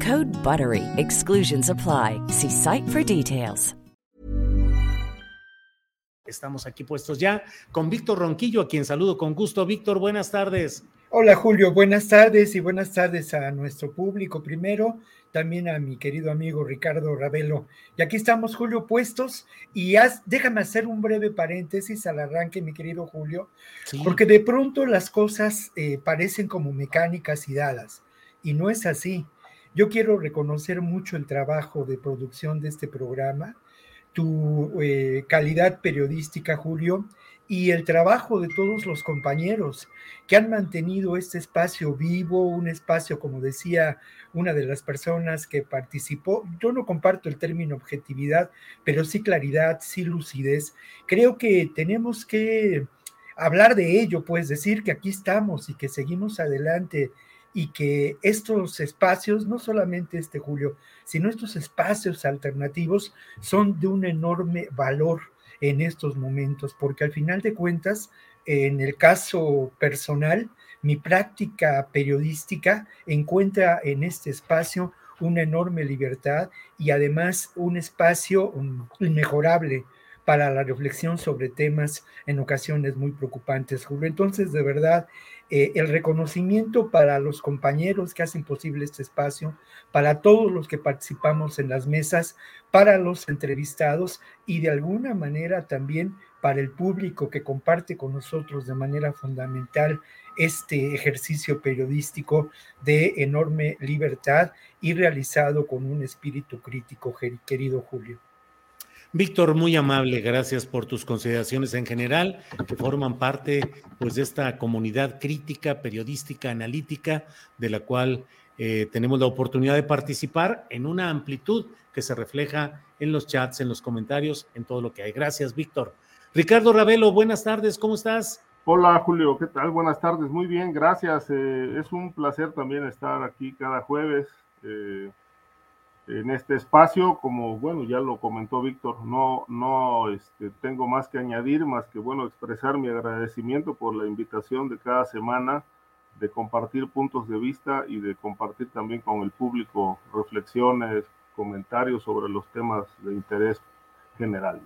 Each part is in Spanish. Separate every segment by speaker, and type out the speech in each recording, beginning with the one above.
Speaker 1: Code BUTTERY. Exclusions apply. See site for details.
Speaker 2: Estamos aquí puestos ya con Víctor Ronquillo, a quien saludo con gusto. Víctor, buenas tardes.
Speaker 3: Hola Julio, buenas tardes y buenas tardes a nuestro público primero, también a mi querido amigo Ricardo Ravelo. Y aquí estamos, Julio, puestos y déjame hacer un breve paréntesis al arranque, mi querido Julio, sí. porque de pronto las cosas eh, parecen como mecánicas y dadas y no es así. Yo quiero reconocer mucho el trabajo de producción de este programa tu eh, calidad periodística, Julio, y el trabajo de todos los compañeros que han mantenido este espacio vivo, un espacio, como decía una de las personas que participó, yo no comparto el término objetividad, pero sí claridad, sí lucidez. Creo que tenemos que hablar de ello, pues decir que aquí estamos y que seguimos adelante y que estos espacios, no solamente este Julio, sino estos espacios alternativos son de un enorme valor en estos momentos, porque al final de cuentas, en el caso personal, mi práctica periodística encuentra en este espacio una enorme libertad y además un espacio inmejorable para la reflexión sobre temas en ocasiones muy preocupantes, Julio. Entonces, de verdad, eh, el reconocimiento para los compañeros que hacen posible este espacio, para todos los que participamos en las mesas, para los entrevistados y de alguna manera también para el público que comparte con nosotros de manera fundamental este ejercicio periodístico de enorme libertad y realizado con un espíritu crítico, querido Julio.
Speaker 2: Víctor, muy amable, gracias por tus consideraciones en general, que forman parte pues, de esta comunidad crítica, periodística, analítica, de la cual eh, tenemos la oportunidad de participar en una amplitud que se refleja en los chats, en los comentarios, en todo lo que hay. Gracias, Víctor. Ricardo Ravelo, buenas tardes, ¿cómo estás?
Speaker 4: Hola, Julio, ¿qué tal? Buenas tardes, muy bien, gracias. Eh, es un placer también estar aquí cada jueves. Eh, en este espacio, como bueno, ya lo comentó Víctor, no, no este, tengo más que añadir, más que bueno, expresar mi agradecimiento por la invitación de cada semana de compartir puntos de vista y de compartir también con el público reflexiones, comentarios sobre los temas de interés general.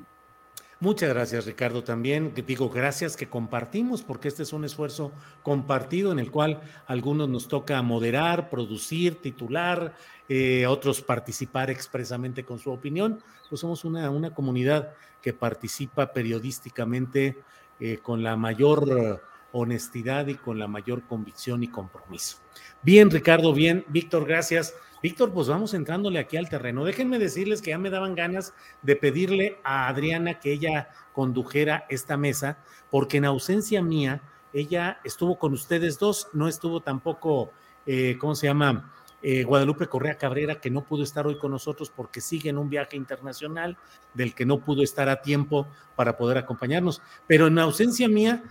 Speaker 2: Muchas gracias, Ricardo. También digo gracias que compartimos, porque este es un esfuerzo compartido en el cual algunos nos toca moderar, producir, titular, eh, otros participar expresamente con su opinión. Pues somos una, una comunidad que participa periodísticamente eh, con la mayor honestidad y con la mayor convicción y compromiso. Bien, Ricardo, bien. Víctor, gracias. Víctor, pues vamos entrándole aquí al terreno. Déjenme decirles que ya me daban ganas de pedirle a Adriana que ella condujera esta mesa, porque en ausencia mía, ella estuvo con ustedes dos, no estuvo tampoco, eh, ¿cómo se llama? Eh, Guadalupe Correa Cabrera, que no pudo estar hoy con nosotros porque sigue en un viaje internacional del que no pudo estar a tiempo para poder acompañarnos. Pero en ausencia mía,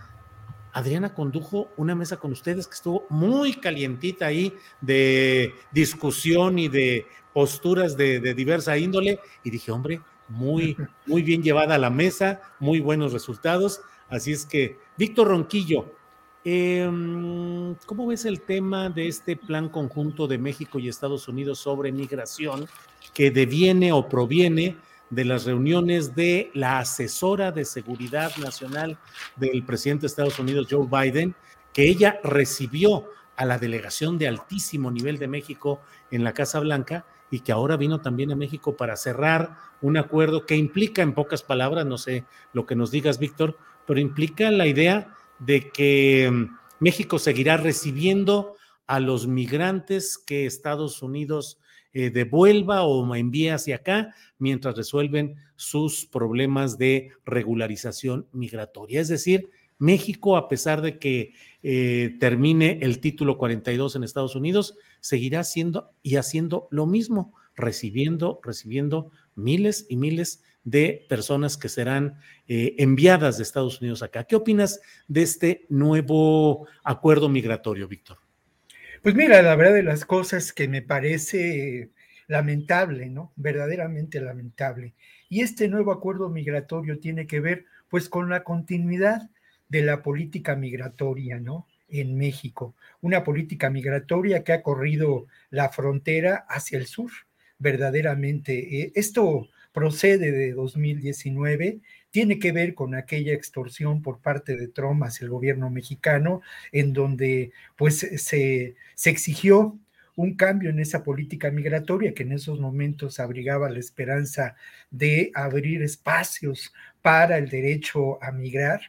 Speaker 2: Adriana condujo una mesa con ustedes que estuvo muy calientita ahí de discusión y de posturas de, diversa índole. Y dije, hombre, muy, muy bien llevada a la mesa, muy buenos resultados. Así es que, Víctor Ronquillo, em, ¿cómo ves el tema de este plan conjunto de México y Estados Unidos sobre migración que deviene o proviene de las reuniones de la asesora de seguridad nacional del presidente de Estados Unidos, Joe Biden, que ella recibió a la delegación de altísimo nivel de México en la Casa Blanca y que ahora vino también a México para cerrar un acuerdo que implica, en pocas palabras, no sé lo que nos digas, Víctor, pero implica la idea de que mm, México seguirá recibiendo a los migrantes que Estados Unidos eh, devuelva o envíe hacia acá mientras resuelven sus problemas de regularización migratoria. Es decir, México, a pesar de que eh, termine el título 42 en Estados Unidos, seguirá haciendo y haciendo lo mismo, recibiendo, recibiendo miles y miles de personas que serán eh, enviadas de Estados Unidos acá. ¿Qué opinas de este nuevo acuerdo migratorio, Víctor?
Speaker 3: Pues mira, la verdad de las cosas que me parece lamentable, ¿no? Verdaderamente lamentable. Y este nuevo acuerdo migratorio tiene que ver pues con la continuidad de la política migratoria, ¿no? En México, una política migratoria que ha corrido la frontera hacia el sur, verdaderamente. Eh, esto procede de 2019, tiene que ver con aquella extorsión por parte de Trump hacia el gobierno mexicano, en donde pues se, se exigió un cambio en esa política migratoria que en esos momentos abrigaba la esperanza de abrir espacios para el derecho a migrar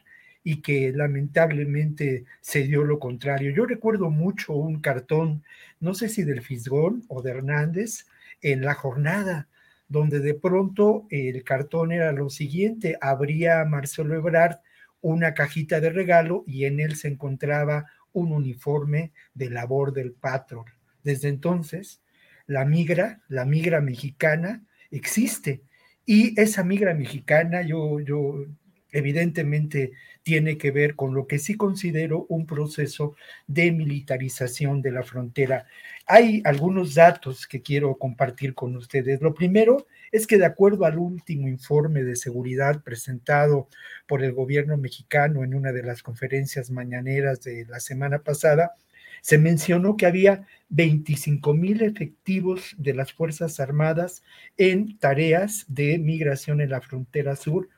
Speaker 3: y que lamentablemente se dio lo contrario. Yo recuerdo mucho un cartón, no sé si del Fisgón o de Hernández, en la jornada, donde de pronto el cartón era lo siguiente, abría Marcelo Ebrard una cajita de regalo y en él se encontraba un uniforme de labor del patrón. Desde entonces, la migra, la migra mexicana existe y esa migra mexicana yo, yo evidentemente tiene que ver con lo que sí considero un proceso de militarización de la frontera. Hay algunos datos que quiero compartir con ustedes. Lo primero es que de acuerdo al último informe de seguridad presentado por el gobierno mexicano en una de las conferencias mañaneras de la semana pasada, se mencionó que había 25 mil efectivos de las Fuerzas Armadas en tareas de migración en la frontera sur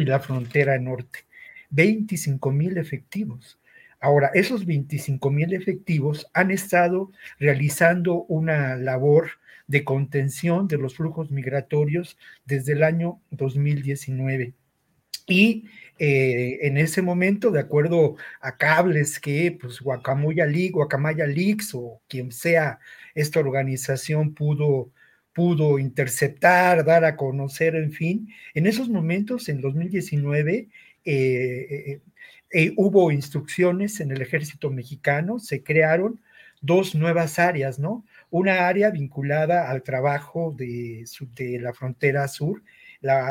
Speaker 3: y la frontera norte. 25 mil efectivos. Ahora, esos 25 mil efectivos han estado realizando una labor de contención de los flujos migratorios desde el año 2019. Y eh, en ese momento, de acuerdo a cables que pues Guacamaya League, Guacamaya Leaks o quien sea esta organización pudo pudo interceptar, dar a conocer, en fin. En esos momentos, en 2019, eh, eh, eh, hubo instrucciones en el ejército mexicano, se crearon dos nuevas áreas, ¿no? Una área vinculada al trabajo de, de la frontera sur,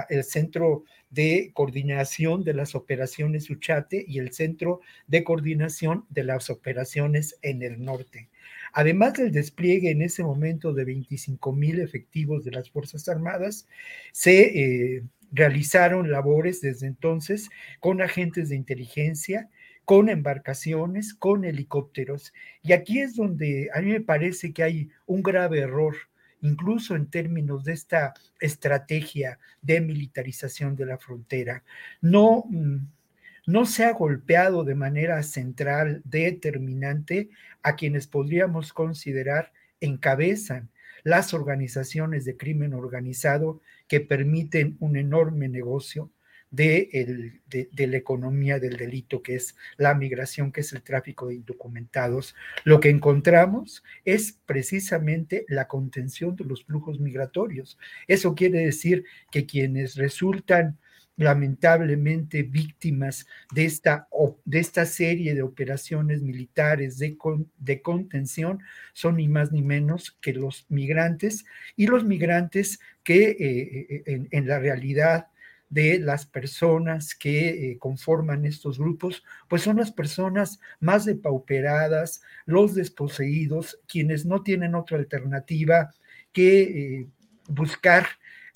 Speaker 3: el Centro de Coordinación de las Operaciones Uchate y el Centro de Coordinación de las Operaciones en el Norte. Además del despliegue en ese momento de 25 mil efectivos de las Fuerzas Armadas, se eh, realizaron labores desde entonces con agentes de inteligencia, con embarcaciones, con helicópteros. Y aquí es donde a mí me parece que hay un grave error, incluso en términos de esta estrategia de militarización de la frontera. No mm, no se ha golpeado de manera central, determinante, a quienes podríamos considerar encabezan las organizaciones de crimen organizado que permiten un enorme negocio de, de, la economía del delito, que es la migración, que es el tráfico de indocumentados. Lo que encontramos es precisamente la contención de los flujos migratorios. Eso quiere decir que quienes resultan lamentablemente víctimas de esta, de esta serie de operaciones militares de, de contención son ni más ni menos que los migrantes y los migrantes que eh, eh, en, la realidad de las personas que eh, conforman estos grupos, pues son las personas más depauperadas, los desposeídos, quienes no tienen otra alternativa que buscar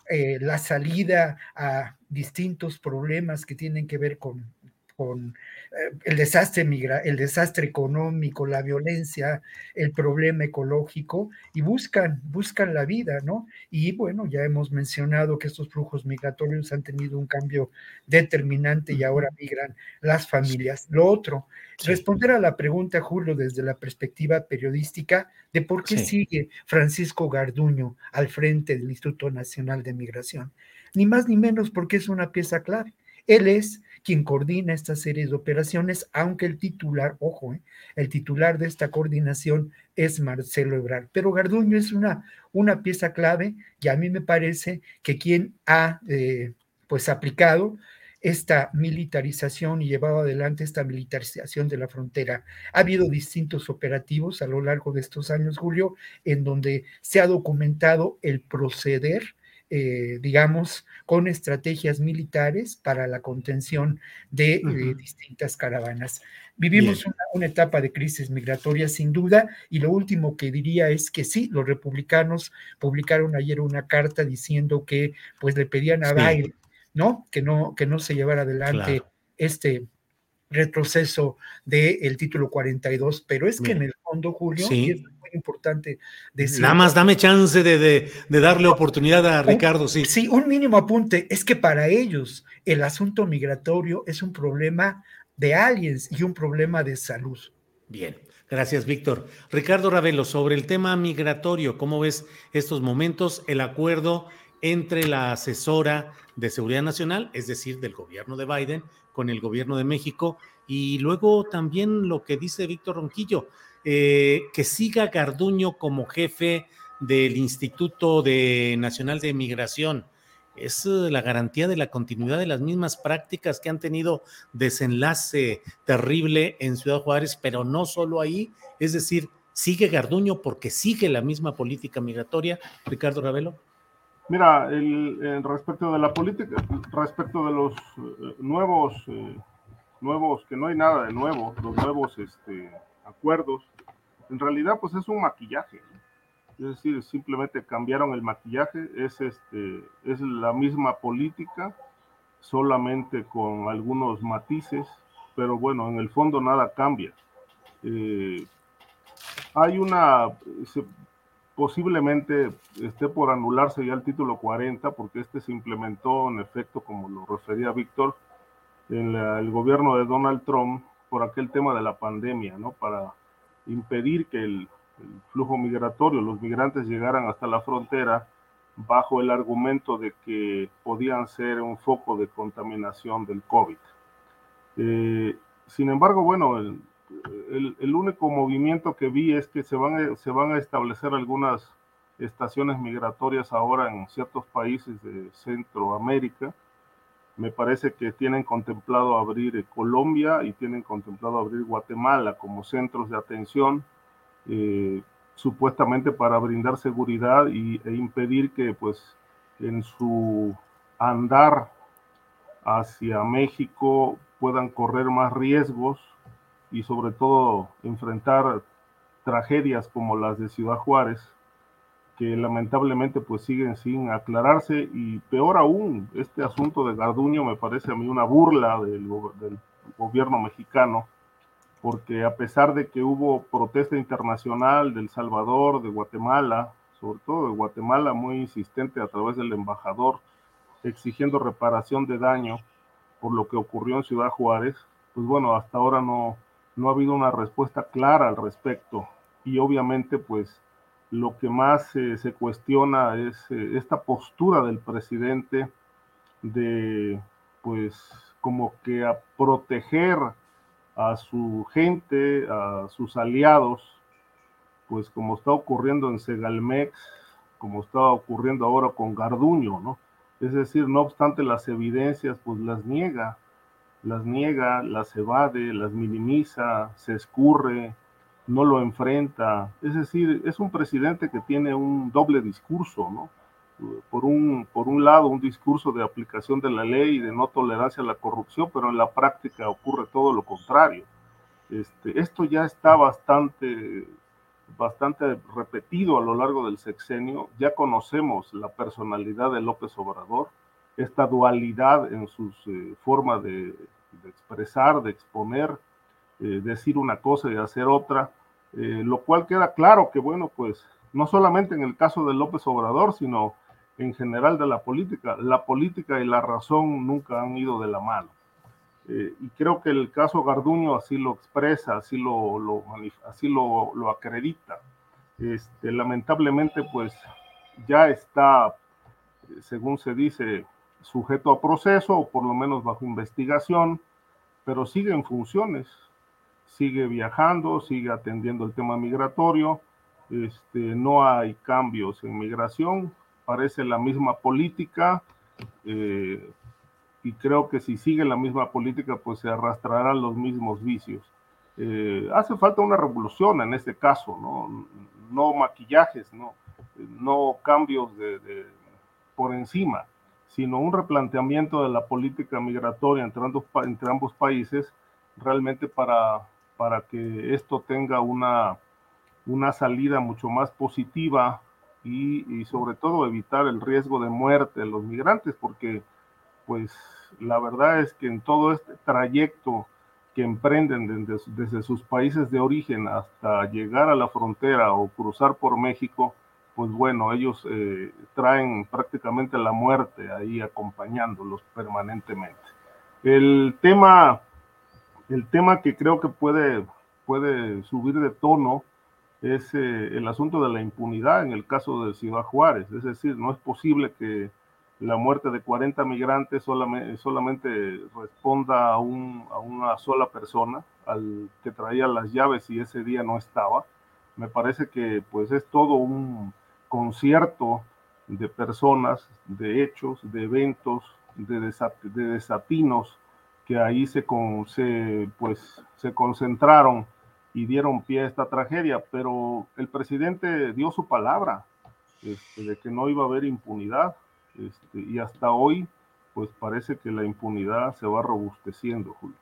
Speaker 3: la salida a distintos problemas que tienen que ver con, con eh, el desastre migra, el desastre económico, la violencia, el problema ecológico y buscan, buscan la vida, ¿no? Y bueno, ya hemos mencionado que estos flujos migratorios han tenido un cambio determinante y ahora migran las familias. Lo otro, responder a la pregunta, Julio, desde la perspectiva periodística de por qué sigue Francisco Garduño al frente del Instituto Nacional de Migración. Ni más ni menos porque es una pieza clave. Él es quien coordina esta serie de operaciones, aunque el titular, ojo, eh, el titular de esta coordinación es Marcelo Ebrard. Pero Garduño es una, una pieza clave y a mí me parece que quien ha eh, pues aplicado esta militarización y llevado adelante esta militarización de la frontera. Ha habido distintos operativos a lo largo de estos años, Julio, en donde se ha documentado el proceder eh, digamos, con estrategias militares para la contención de eh, distintas caravanas. Vivimos una, etapa de crisis migratoria sin duda y lo último que diría es que sí, los republicanos publicaron ayer una carta diciendo que pues le pedían a Biden, ¿no? Que no, que no se llevara adelante este retroceso del título 42, pero es que en el fondo, Julio, importante
Speaker 2: decir. Nada más dame chance de, darle oportunidad a Ricardo, sí.
Speaker 3: Sí, un mínimo apunte. Es que para ellos el asunto migratorio es un problema de aliens y un problema de salud.
Speaker 2: Bien. Gracias, Víctor. Ricardo Ravelo, sobre el tema migratorio, ¿cómo ves estos momentos? El acuerdo entre la asesora de seguridad nacional, es decir, del gobierno de Biden, con el gobierno de México, y luego también lo que dice Víctor Ronquillo, eh, que siga Garduño como jefe del Instituto Nacional de Migración. Es eh, la garantía de la continuidad de las mismas prácticas que han tenido desenlace terrible en Ciudad Juárez, pero no solo ahí, es decir, sigue Garduño porque sigue la misma política migratoria. Ricardo Ravelo.
Speaker 4: Mira, el, respecto de la política, respecto de los eh, nuevos, nuevos, que no hay nada de nuevo, los nuevos este, acuerdos, en realidad pues es un maquillaje. Es decir, simplemente cambiaron el maquillaje, es, este, es la misma política, solamente con algunos matices, pero bueno, en el fondo nada cambia. Eh, hay una, posiblemente esté por anularse ya el título 40, porque este se implementó en efecto, como lo refería Víctor, en el gobierno de Donald Trump por aquel tema de la pandemia, ¿no? Para impedir que el, flujo migratorio, los migrantes llegaran hasta la frontera bajo el argumento de que podían ser un foco de contaminación del COVID. Eh, sin embargo, bueno, el, único movimiento que vi es que se van, se van a establecer algunas estaciones migratorias ahora en ciertos países de Centroamérica me parece que tienen contemplado abrir eh, Colombia y tienen contemplado abrir Guatemala como centros de atención, eh, supuestamente para brindar seguridad y, e impedir que pues en su andar hacia México puedan correr más riesgos y sobre todo enfrentar tragedias como las de Ciudad Juárez que lamentablemente pues siguen sin aclararse. Y peor aún, este asunto de Garduño me parece a mí una burla del, gobierno mexicano, porque a pesar de que hubo protesta internacional del Salvador, de Guatemala, sobre todo de Guatemala muy insistente a través del embajador, exigiendo reparación de daño por lo que ocurrió en Ciudad Juárez, pues bueno, hasta ahora no, no ha habido una respuesta clara al respecto. Y obviamente pues lo que más se cuestiona es eh, esta postura del presidente de, pues, como que a proteger a su gente, a sus aliados, pues como está ocurriendo en Segalmex, como está ocurriendo ahora con Garduño, ¿no? Es decir, no obstante las evidencias, pues las niega, las niega, las evade, las minimiza, se escurre, no lo enfrenta. Es decir, es un presidente que tiene un doble discurso, ¿no? Por un, por un lado, un discurso de aplicación de la ley y de no tolerancia a la corrupción, pero en la práctica ocurre todo lo contrario. Este, esto ya está bastante, bastante repetido a lo largo del sexenio. Ya conocemos la personalidad de López Obrador, esta dualidad en sus eh, formas de expresar, de exponer, eh, decir una cosa y hacer otra, eh, lo cual queda claro que, bueno, pues no solamente en el caso de López Obrador, sino en general de la política, la política y la razón nunca han ido de la mano. Eh, y creo que el caso Garduño así lo expresa, así lo, así lo, lo acredita. Este, lamentablemente, pues ya está, según se dice, sujeto a proceso o por lo menos bajo investigación, pero sigue en funciones, sigue viajando, sigue atendiendo el tema migratorio, este, no hay cambios en migración, parece la misma política eh, y creo que si sigue la misma política pues se arrastrarán los mismos vicios. Eh, hace falta una revolución en este caso, no, no maquillajes, no, no cambios de, por encima, sino un replanteamiento de la política migratoria entre ambos, entre ambos países realmente para, para que esto tenga una, una salida mucho más positiva y, sobre todo evitar el riesgo de muerte de los migrantes, porque pues la verdad es que en todo este trayecto que emprenden desde, desde, sus países de origen hasta llegar a la frontera o cruzar por México, pues bueno, ellos eh, traen prácticamente la muerte ahí acompañándolos permanentemente. El tema, el tema que creo que puede, puede subir de tono es eh, el asunto de la impunidad en el caso de Ciudad Juárez. Es decir, no es posible que la muerte de 40 migrantes solamente, responda a, una sola persona, al que traía las llaves y ese día no estaba. Me parece que pues es todo un concierto de personas, de hechos, de eventos, de, de desatinos que ahí se, con, se, pues, se concentraron y dieron pie a esta tragedia, pero el presidente dio su palabra este, de que no iba a haber impunidad este, y hasta hoy pues parece que la impunidad se va robusteciendo, Julio.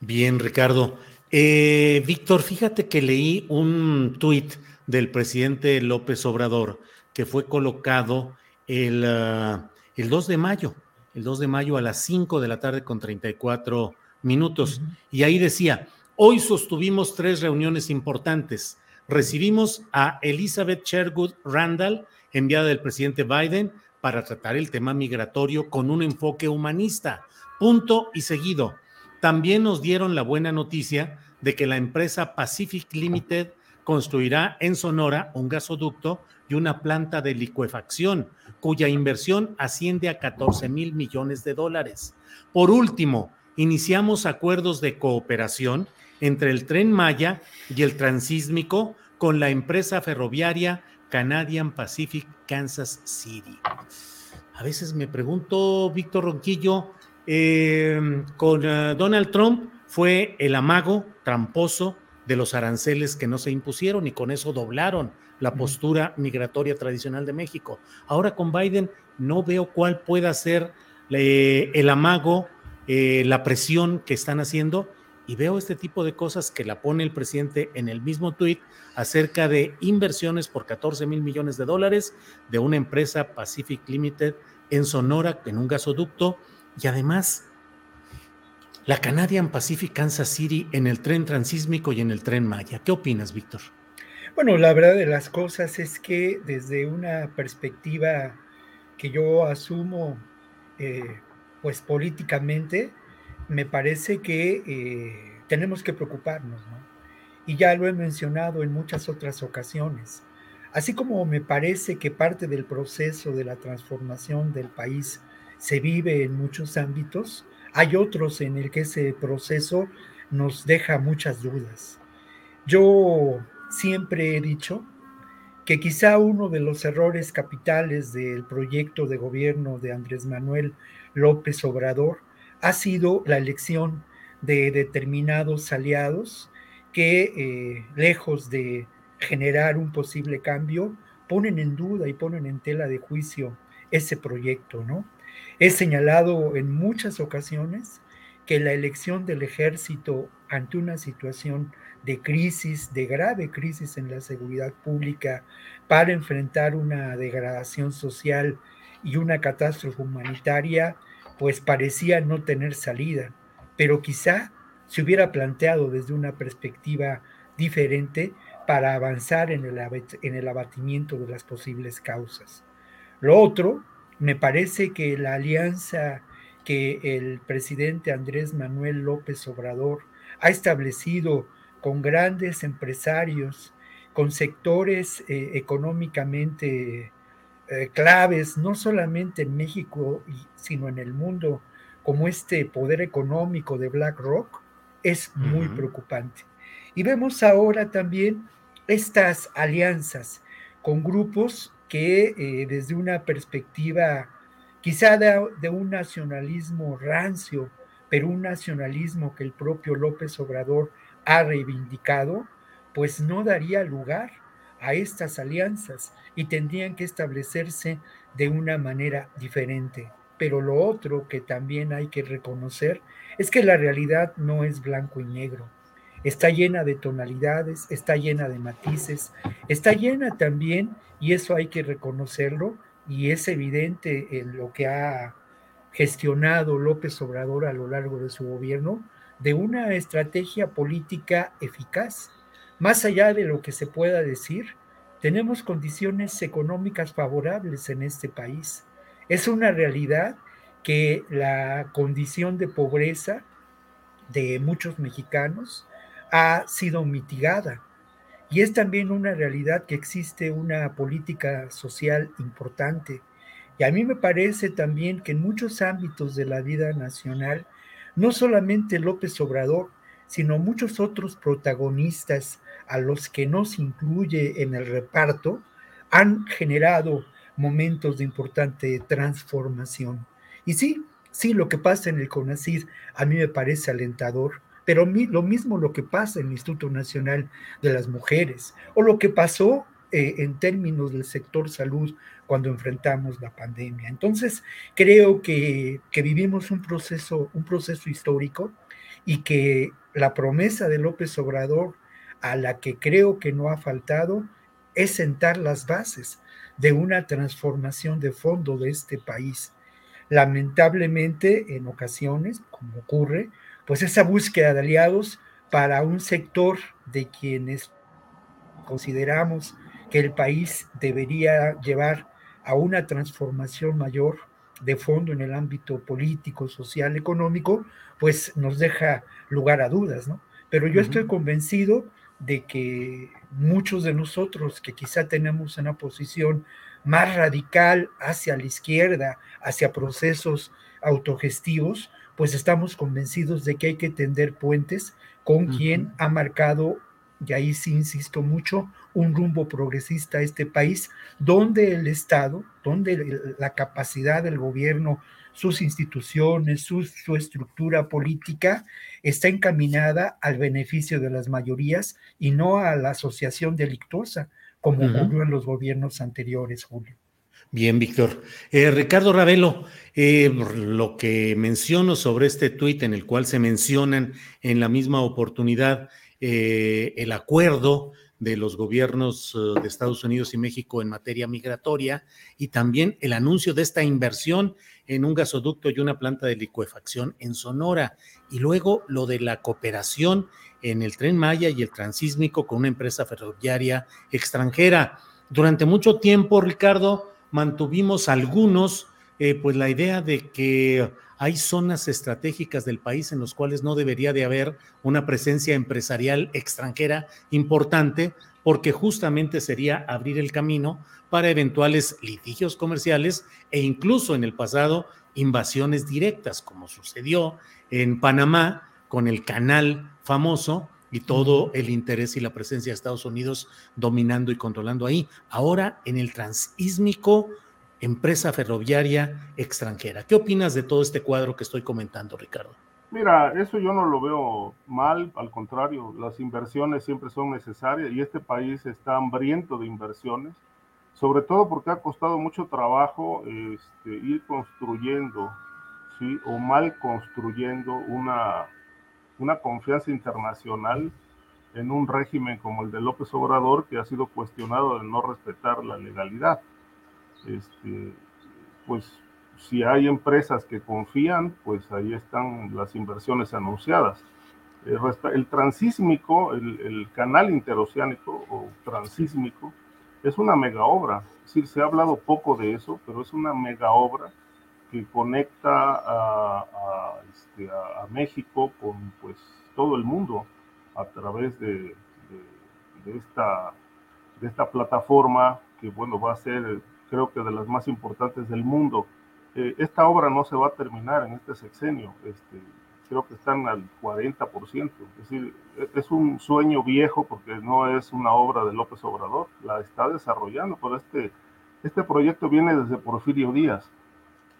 Speaker 2: Bien, Ricardo. Eh, Víctor, fíjate que leí un tuit del presidente López Obrador que fue colocado el, uh, el 2 de mayo, el 2 de mayo a las 5 de la tarde con 34 minutos. Uh -huh. Y ahí decía, Hoy sostuvimos tres reuniones importantes. Recibimos a Elizabeth Sherwood Randall, enviada del presidente Biden, para tratar el tema migratorio con un enfoque humanista. Punto y seguido. También nos dieron la buena noticia de que la empresa Pacific Limited construirá en Sonora un gasoducto y una planta de licuefacción, cuya inversión asciende a 14 mil millones de dólares. Por último, iniciamos acuerdos de cooperación entre el tren Maya y el transísmico con la empresa ferroviaria Canadian Pacific Kansas City. A veces me pregunto, Víctor Ronquillo, eh, con uh, Donald Trump fue el amago tramposo de los aranceles que no se impusieron y con eso doblaron la postura migratoria tradicional de México. Ahora con Biden no veo cuál pueda ser eh, el amago, eh, la presión que están haciendo y veo este tipo de cosas que la pone el presidente en el mismo tuit acerca de inversiones por 14 mil millones de dólares de una empresa Pacific Limited en Sonora, en un gasoducto, y además la Canadian Pacific Kansas City en el tren transísmico y en el tren Maya. ¿Qué opinas, Víctor?
Speaker 3: Bueno, la verdad de las cosas es que desde una perspectiva que yo asumo, eh, pues políticamente, me parece que eh, tenemos que preocuparnos, ¿no? Y ya lo he mencionado en muchas otras ocasiones. Así como me parece que parte del proceso de la transformación del país se vive en muchos ámbitos, hay otros en el que ese proceso nos deja muchas dudas. Yo siempre he dicho que quizá uno de los errores capitales del proyecto de gobierno de Andrés Manuel López Obrador ha sido la elección de determinados aliados que, eh, lejos de generar un posible cambio, ponen en duda y ponen en tela de juicio ese proyecto, ¿no? He señalado en muchas ocasiones que la elección del ejército ante una situación de crisis, de grave crisis en la seguridad pública, para enfrentar una degradación social y una catástrofe humanitaria, pues parecía no tener salida. pero quizá se hubiera planteado desde una perspectiva diferente para avanzar en el, en el abatimiento de las posibles causas. Lo otro, me parece que la alianza que el presidente Andrés Manuel López Obrador ha establecido con grandes empresarios, con sectores eh, económicamente eh, claves, no solamente en México, sino en el mundo, como este poder económico de BlackRock, es muy preocupante. Y vemos ahora también estas alianzas con grupos que eh, desde una perspectiva quizá de, un nacionalismo rancio, pero un nacionalismo que el propio López Obrador ha reivindicado, pues no daría lugar a estas alianzas y tendrían que establecerse de una manera diferente. Pero lo otro que también hay que reconocer es que la realidad no es blanco y negro. Está llena de tonalidades, está llena de matices, está llena también, y eso hay que reconocerlo, y es evidente en lo que ha gestionado López Obrador a lo largo de su gobierno, de una estrategia política eficaz. Más allá de lo que se pueda decir, tenemos condiciones económicas favorables en este país. Es una realidad que la condición de pobreza de muchos mexicanos ha sido mitigada. Y es también una realidad que existe una política social importante. Y a mí me parece también que en muchos ámbitos de la vida nacional, no solamente López Obrador, sino muchos otros protagonistas a los que no se incluye en el reparto, han generado momentos de importante transformación. Y sí, sí, lo que pasa en el CONACID a mí me parece alentador, pero lo mismo lo que pasa en el Instituto Nacional de las Mujeres o lo que pasó eh, en términos del sector salud cuando enfrentamos la pandemia. Entonces, creo que, que vivimos un proceso, un proceso histórico y que la promesa de López Obrador, a la que creo que no ha faltado, es sentar las bases de una transformación de fondo de este país. Lamentablemente, en ocasiones, como ocurre, pues esa búsqueda de aliados para un sector de quienes consideramos que el país debería llevar a una transformación mayor de fondo en el ámbito político, social, económico, pues nos deja lugar a dudas, ¿no? Pero yo estoy convencido de que muchos de nosotros que quizá tenemos una posición más radical hacia la izquierda, hacia procesos autogestivos, pues estamos convencidos de que hay que tender puentes con quien ha marcado, y ahí sí insisto mucho, un rumbo progresista a este país, donde el Estado, donde la capacidad del gobierno, sus instituciones, su, su estructura política está encaminada al beneficio de las mayorías y no a la asociación delictuosa, como ocurrió en los gobiernos anteriores, Julio.
Speaker 2: Bien, Víctor. Eh, Ricardo Ravelo, eh, lo que menciono sobre este tuit en el cual se mencionan en la misma oportunidad eh, el acuerdo de los gobiernos de Estados Unidos y México en materia migratoria y también el anuncio de esta inversión en un gasoducto y una planta de licuefacción en Sonora y luego lo de la cooperación en el tren Maya y el transísmico con una empresa ferroviaria extranjera. Durante mucho tiempo, Ricardo, mantuvimos algunos, eh, pues la idea de que hay zonas estratégicas del país en los cuales no debería de haber una presencia empresarial extranjera importante, porque justamente sería abrir el camino para eventuales litigios comerciales e incluso en el pasado invasiones directas, como sucedió en Panamá con el canal famoso y todo el interés y la presencia de Estados Unidos dominando y controlando ahí. Ahora en el transísmico, empresa ferroviaria extranjera. ¿Qué opinas de todo este cuadro que estoy comentando, Ricardo?
Speaker 4: Mira, eso yo no lo veo mal, al contrario, las inversiones siempre son necesarias y este país está hambriento de inversiones, sobre todo porque ha costado mucho trabajo este, ir construyendo, ¿sí? o mal construyendo una una confianza internacional en un régimen como el de López Obrador que ha sido cuestionado de no respetar la legalidad. Este, pues si hay empresas que confían, pues ahí están las inversiones anunciadas. El, transísmico, el, canal interoceánico o transísmico, es una mega obra. Se ha hablado poco de eso, pero es una mega obra que conecta a, este, México con pues todo el mundo a través de, esta, de esta plataforma que bueno va a ser creo que de las más importantes del mundo. Eh, esta obra no se va a terminar en este sexenio, este, creo que están al 40%, es decir, e, es un sueño viejo porque no es una obra de López Obrador, la está desarrollando, pero este, este proyecto viene desde Porfirio Díaz,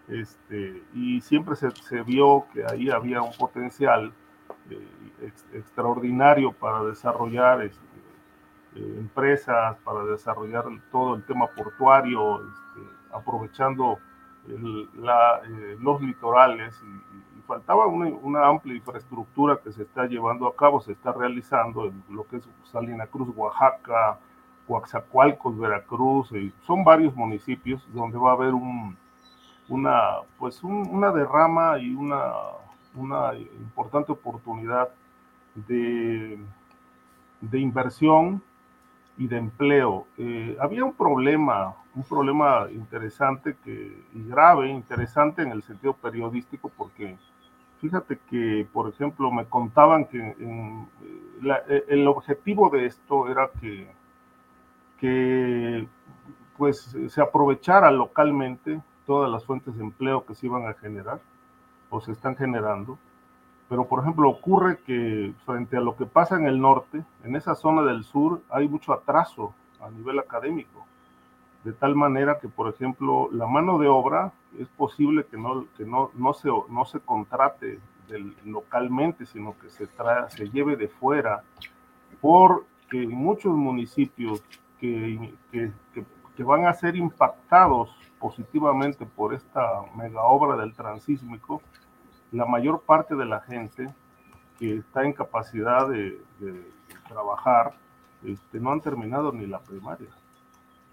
Speaker 4: este, y siempre se, vio que ahí había un potencial eh, extraordinario para desarrollar este, eh, empresas, para desarrollar todo el tema portuario, este, aprovechando eh, los litorales y, faltaba una, amplia infraestructura que se está llevando a cabo, se está realizando en lo que es Salina Cruz, Oaxaca, Coaxacualcos, Veracruz, son varios municipios donde va a haber un, una, pues una derrama y una, una importante oportunidad de, de inversión y de empleo. Eh, había un problema, un problema interesante que, y grave, interesante en el sentido periodístico, porque fíjate que, por ejemplo, me contaban que eh, eh, el objetivo de esto era que, que pues, se aprovechara localmente todas las fuentes de empleo que se iban a generar o se están generando. Pero, por ejemplo, ocurre que frente a lo que pasa en el norte, en esa zona del sur hay mucho atraso a nivel académico, de tal manera que, por ejemplo, la mano de obra es posible que no, que no, no, se, no se contrate localmente, sino que se, trae, se lleve de fuera, porque muchos municipios que, van a ser impactados positivamente por esta mega obra del transísmico, la mayor parte de la gente que está en capacidad de, trabajar este, no han terminado ni la primaria.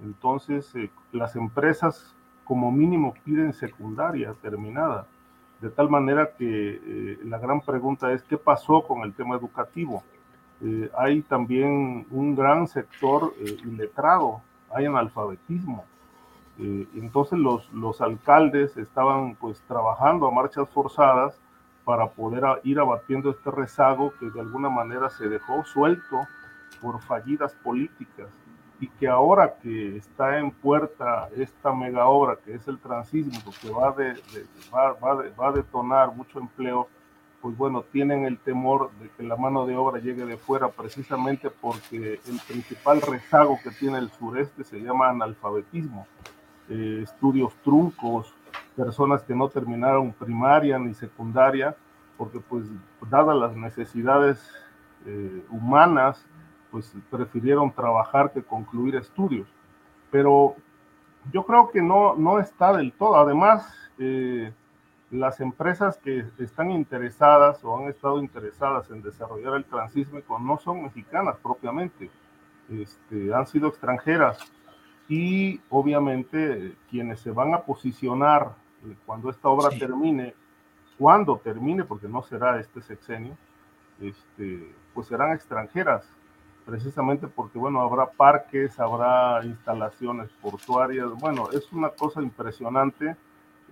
Speaker 4: Entonces, eh, las empresas como mínimo piden secundaria terminada, de tal manera que eh, la gran pregunta es, ¿qué pasó con el tema educativo? Eh, hay también un gran sector iletrado, hay analfabetismo, eh, entonces los, los alcaldes estaban pues trabajando a marchas forzadas para poder ir abatiendo este rezago que de alguna manera se dejó suelto por fallidas políticas. Y que ahora que está en puerta esta mega obra que es el transísmico que va, de, va, va, a detonar mucho empleo, pues bueno, tienen el temor de que la mano de obra llegue de fuera precisamente porque el principal rezago que tiene el sureste se llama analfabetismo. Eh, estudios truncos, personas que no terminaron primaria ni secundaria, porque pues dadas las necesidades eh, humanas, pues prefirieron trabajar que concluir estudios. Pero yo creo que no, no está del todo. Además, eh, las empresas que están interesadas o han estado interesadas en desarrollar el transísmico no son mexicanas propiamente, este, han sido extranjeras y obviamente quienes se van a posicionar eh, cuando esta obra termine, cuando termine, porque no será este sexenio, este, pues serán extranjeras, precisamente porque, bueno, habrá parques, habrá instalaciones portuarias, bueno, es una cosa impresionante.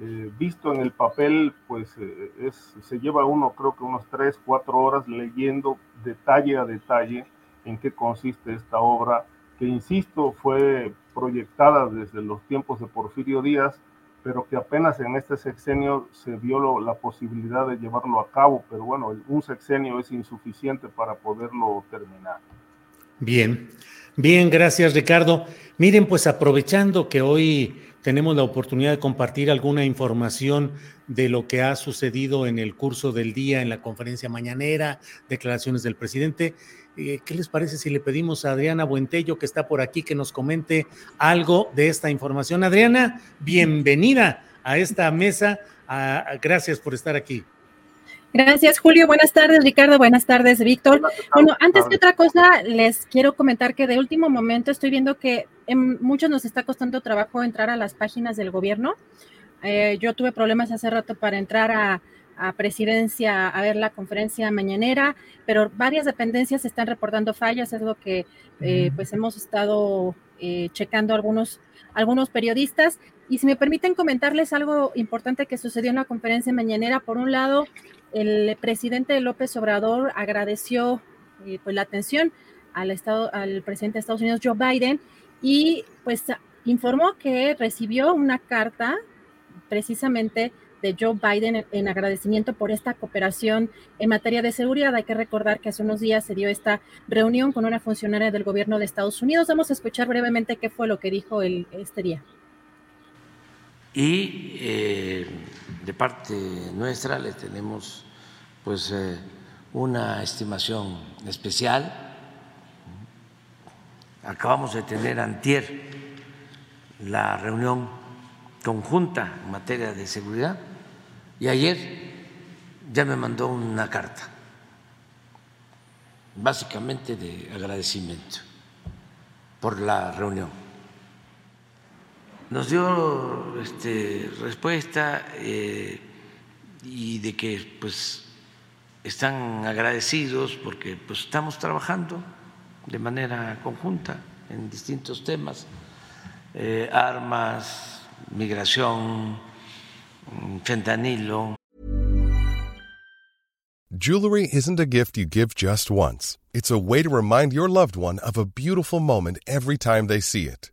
Speaker 4: Eh, visto en el papel, pues eh, es, se lleva uno, creo que unos tres, cuatro horas leyendo detalle a detalle en qué consiste esta obra, que insisto, fue proyectada desde los tiempos de Porfirio Díaz, pero que apenas en este sexenio se vio la posibilidad de llevarlo a cabo, pero bueno, un sexenio es insuficiente para poderlo terminar.
Speaker 2: Bien, bien, gracias Ricardo. Miren, pues aprovechando que hoy tenemos la oportunidad de compartir alguna información de lo que ha sucedido en el curso del día, en la conferencia mañanera, declaraciones del presidente, eh, ¿Qué les parece si le pedimos a Adriana Buentello, que está por aquí, que nos comente algo de esta información? Adriana, bienvenida a esta mesa. gracias por estar aquí.
Speaker 5: Gracias, Julio. Buenas tardes, Ricardo. Buenas tardes, Víctor. Bueno, antes que otra cosa, les quiero comentar que de último momento estoy viendo que en muchos nos está costando trabajo entrar a las páginas del gobierno Eh, yo tuve problemas hace rato para entrar a, presidencia a ver la conferencia mañanera, pero varias dependencias están reportando fallas, es lo que eh, pues hemos estado eh, checando algunos, algunos periodistas. Y si me permiten comentarles algo importante que sucedió en la conferencia mañanera, por un lado, el presidente López Obrador agradeció pues la atención al, estado, al presidente de Estados Unidos, Joe Biden, y pues informó que recibió una carta precisamente de Joe Biden en, agradecimiento por esta cooperación en materia de seguridad. Hay que recordar que hace unos días se dio esta reunión con una funcionaria del gobierno de Estados Unidos. Vamos a escuchar brevemente qué fue lo que dijo el, este día.
Speaker 6: Y eh, de parte nuestra le tenemos pues eh, una estimación especial. Acabamos de tener antier la reunión conjunta en materia de seguridad y ayer ya me mandó una carta, básicamente de agradecimiento por la reunión. Nos dio este, respuesta eh, y de que pues están agradecidos porque pues estamos trabajando de manera conjunta en distintos temas, eh, armas, migración, fentanilo.
Speaker 7: Jewelry isn't a gift you give just once. It's a way to remind your loved one of a beautiful moment every time they see it.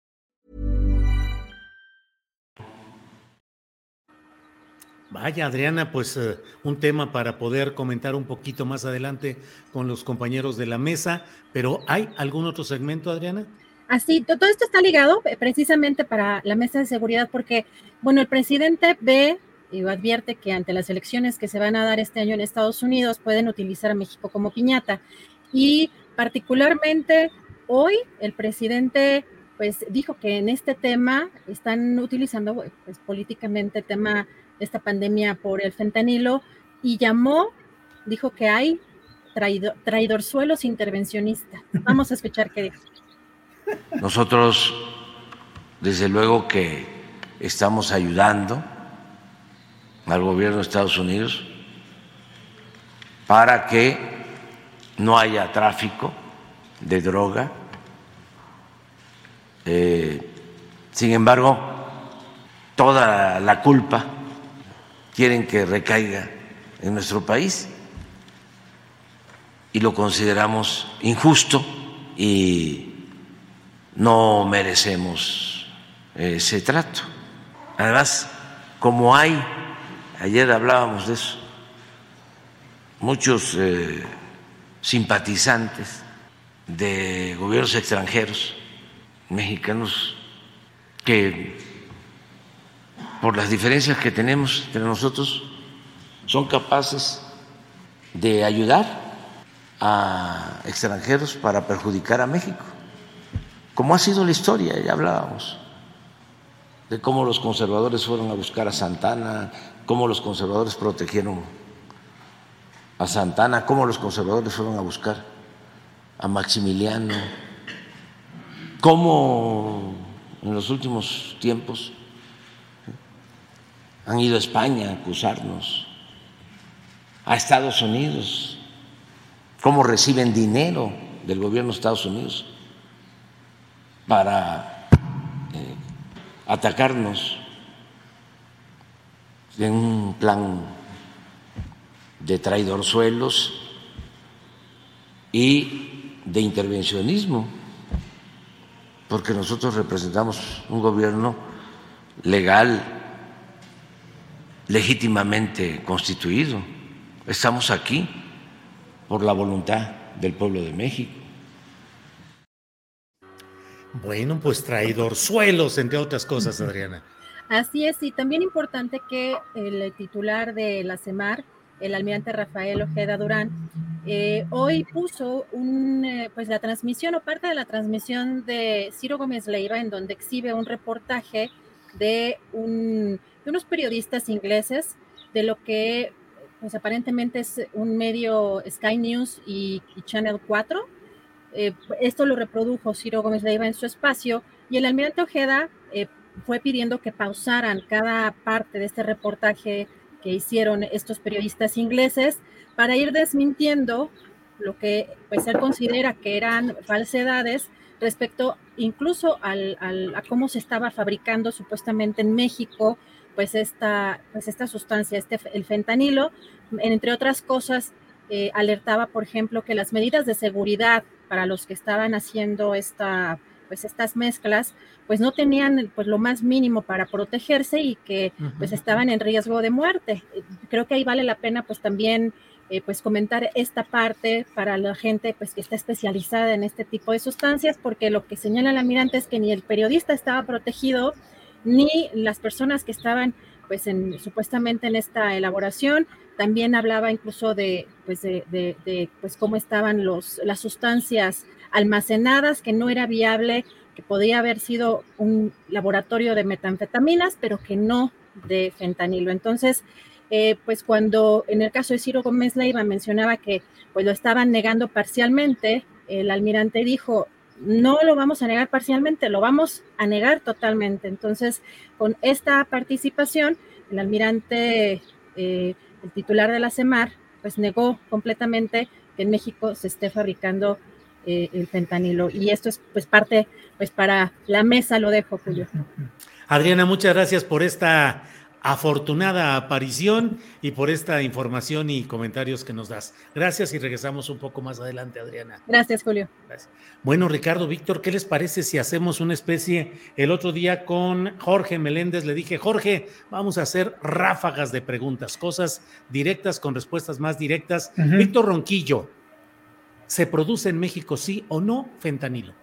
Speaker 2: Vaya, Adriana, pues uh, un tema para poder comentar un poquito más adelante con los compañeros de la mesa, pero ¿hay algún otro segmento, Adriana?
Speaker 5: Así, todo esto está ligado eh, precisamente para la mesa de seguridad porque, bueno, el presidente ve y advierte que ante las elecciones que se van a dar este año en Estados Unidos pueden utilizar a México como piñata. Y particularmente hoy el presidente pues dijo que en este tema están utilizando pues, políticamente tema esta pandemia por el fentanilo y llamó, dijo que hay traidor, traidorzuelos intervencionistas. Vamos a escuchar qué dijo.
Speaker 6: Nosotros, desde luego que estamos ayudando al gobierno de Estados Unidos para que no haya tráfico de droga. Eh, sin embargo, toda la culpa quieren que recaiga en nuestro país y lo consideramos injusto y no merecemos ese trato. Además, como hay ayer hablábamos de eso, muchos eh, simpatizantes de gobiernos extranjeros, mexicanos, que por las diferencias que tenemos entre nosotros son capaces de ayudar a extranjeros para perjudicar a México, como ha sido la historia, ya hablábamos de cómo los conservadores fueron a buscar a Santana, cómo los conservadores protegieron a Santana, cómo los conservadores fueron a buscar a Maximiliano, cómo en los últimos tiempos han ido a España a acusarnos, a Estados Unidos, cómo reciben dinero del gobierno de Estados Unidos para eh, atacarnos en un plan de traidorzuelos y de intervencionismo, porque nosotros representamos un gobierno legal, legítimamente constituido. Estamos aquí por la voluntad del pueblo de México.
Speaker 2: Bueno, pues traidor suelos, entre otras cosas, Adriana.
Speaker 5: Así es, y también importante que el titular de la CEMAR, el almirante Rafael Ojeda Durán, eh, hoy puso un, eh, pues la transmisión o parte de la transmisión de Ciro Gómez Leiva, en donde exhibe un reportaje de, un, de unos periodistas ingleses de lo que pues aparentemente es un medio Sky News y, Channel 4. Eh, esto lo reprodujo Ciro Gómez Leiva en su espacio y el almirante Ojeda fue pidiendo que pausaran cada parte de este reportaje que hicieron estos periodistas ingleses para ir desmintiendo lo que pues él considera que eran falsedades respecto incluso al, a cómo se estaba fabricando supuestamente en México pues esta, pues esta sustancia, este, el fentanilo, entre otras cosas, eh, alertaba, por ejemplo, que las medidas de seguridad para los que estaban haciendo esta, pues estas mezclas, pues no tenían pues lo más mínimo para protegerse y que pues estaban en riesgo de muerte. Creo que ahí vale la pena pues también eh, pues comentar esta parte para la gente pues que está especializada en este tipo de sustancias, porque lo que señala el almirante es que ni el periodista estaba protegido, ni las personas que estaban pues en, supuestamente en esta elaboración, también hablaba incluso de pues de, pues cómo estaban los, las sustancias almacenadas, que no era viable, que podía haber sido un laboratorio de metanfetaminas, pero que no de fentanilo. Entonces, eh, pues cuando en el caso de Ciro Gómez Leiva mencionaba que pues lo estaban negando parcialmente, el almirante dijo, no lo vamos a negar parcialmente, lo vamos a negar totalmente. Entonces, con esta participación, el almirante, eh, el titular de la CEMAR, pues negó completamente que en México se esté fabricando eh, el fentanilo. Y esto es pues parte, pues para la mesa lo dejo, Julio.
Speaker 2: Adriana, muchas gracias por esta afortunada aparición y por esta información y comentarios que nos das. Gracias y regresamos un poco más adelante, Adriana.
Speaker 5: Gracias, Julio.
Speaker 2: Bueno, Ricardo, Víctor, ¿qué les parece si hacemos una especie? El otro día con Jorge Meléndez le dije, Jorge, vamos a hacer ráfagas de preguntas, cosas directas con respuestas más directas. Víctor Ronquillo, ¿Se produce en México sí o no fentanilo?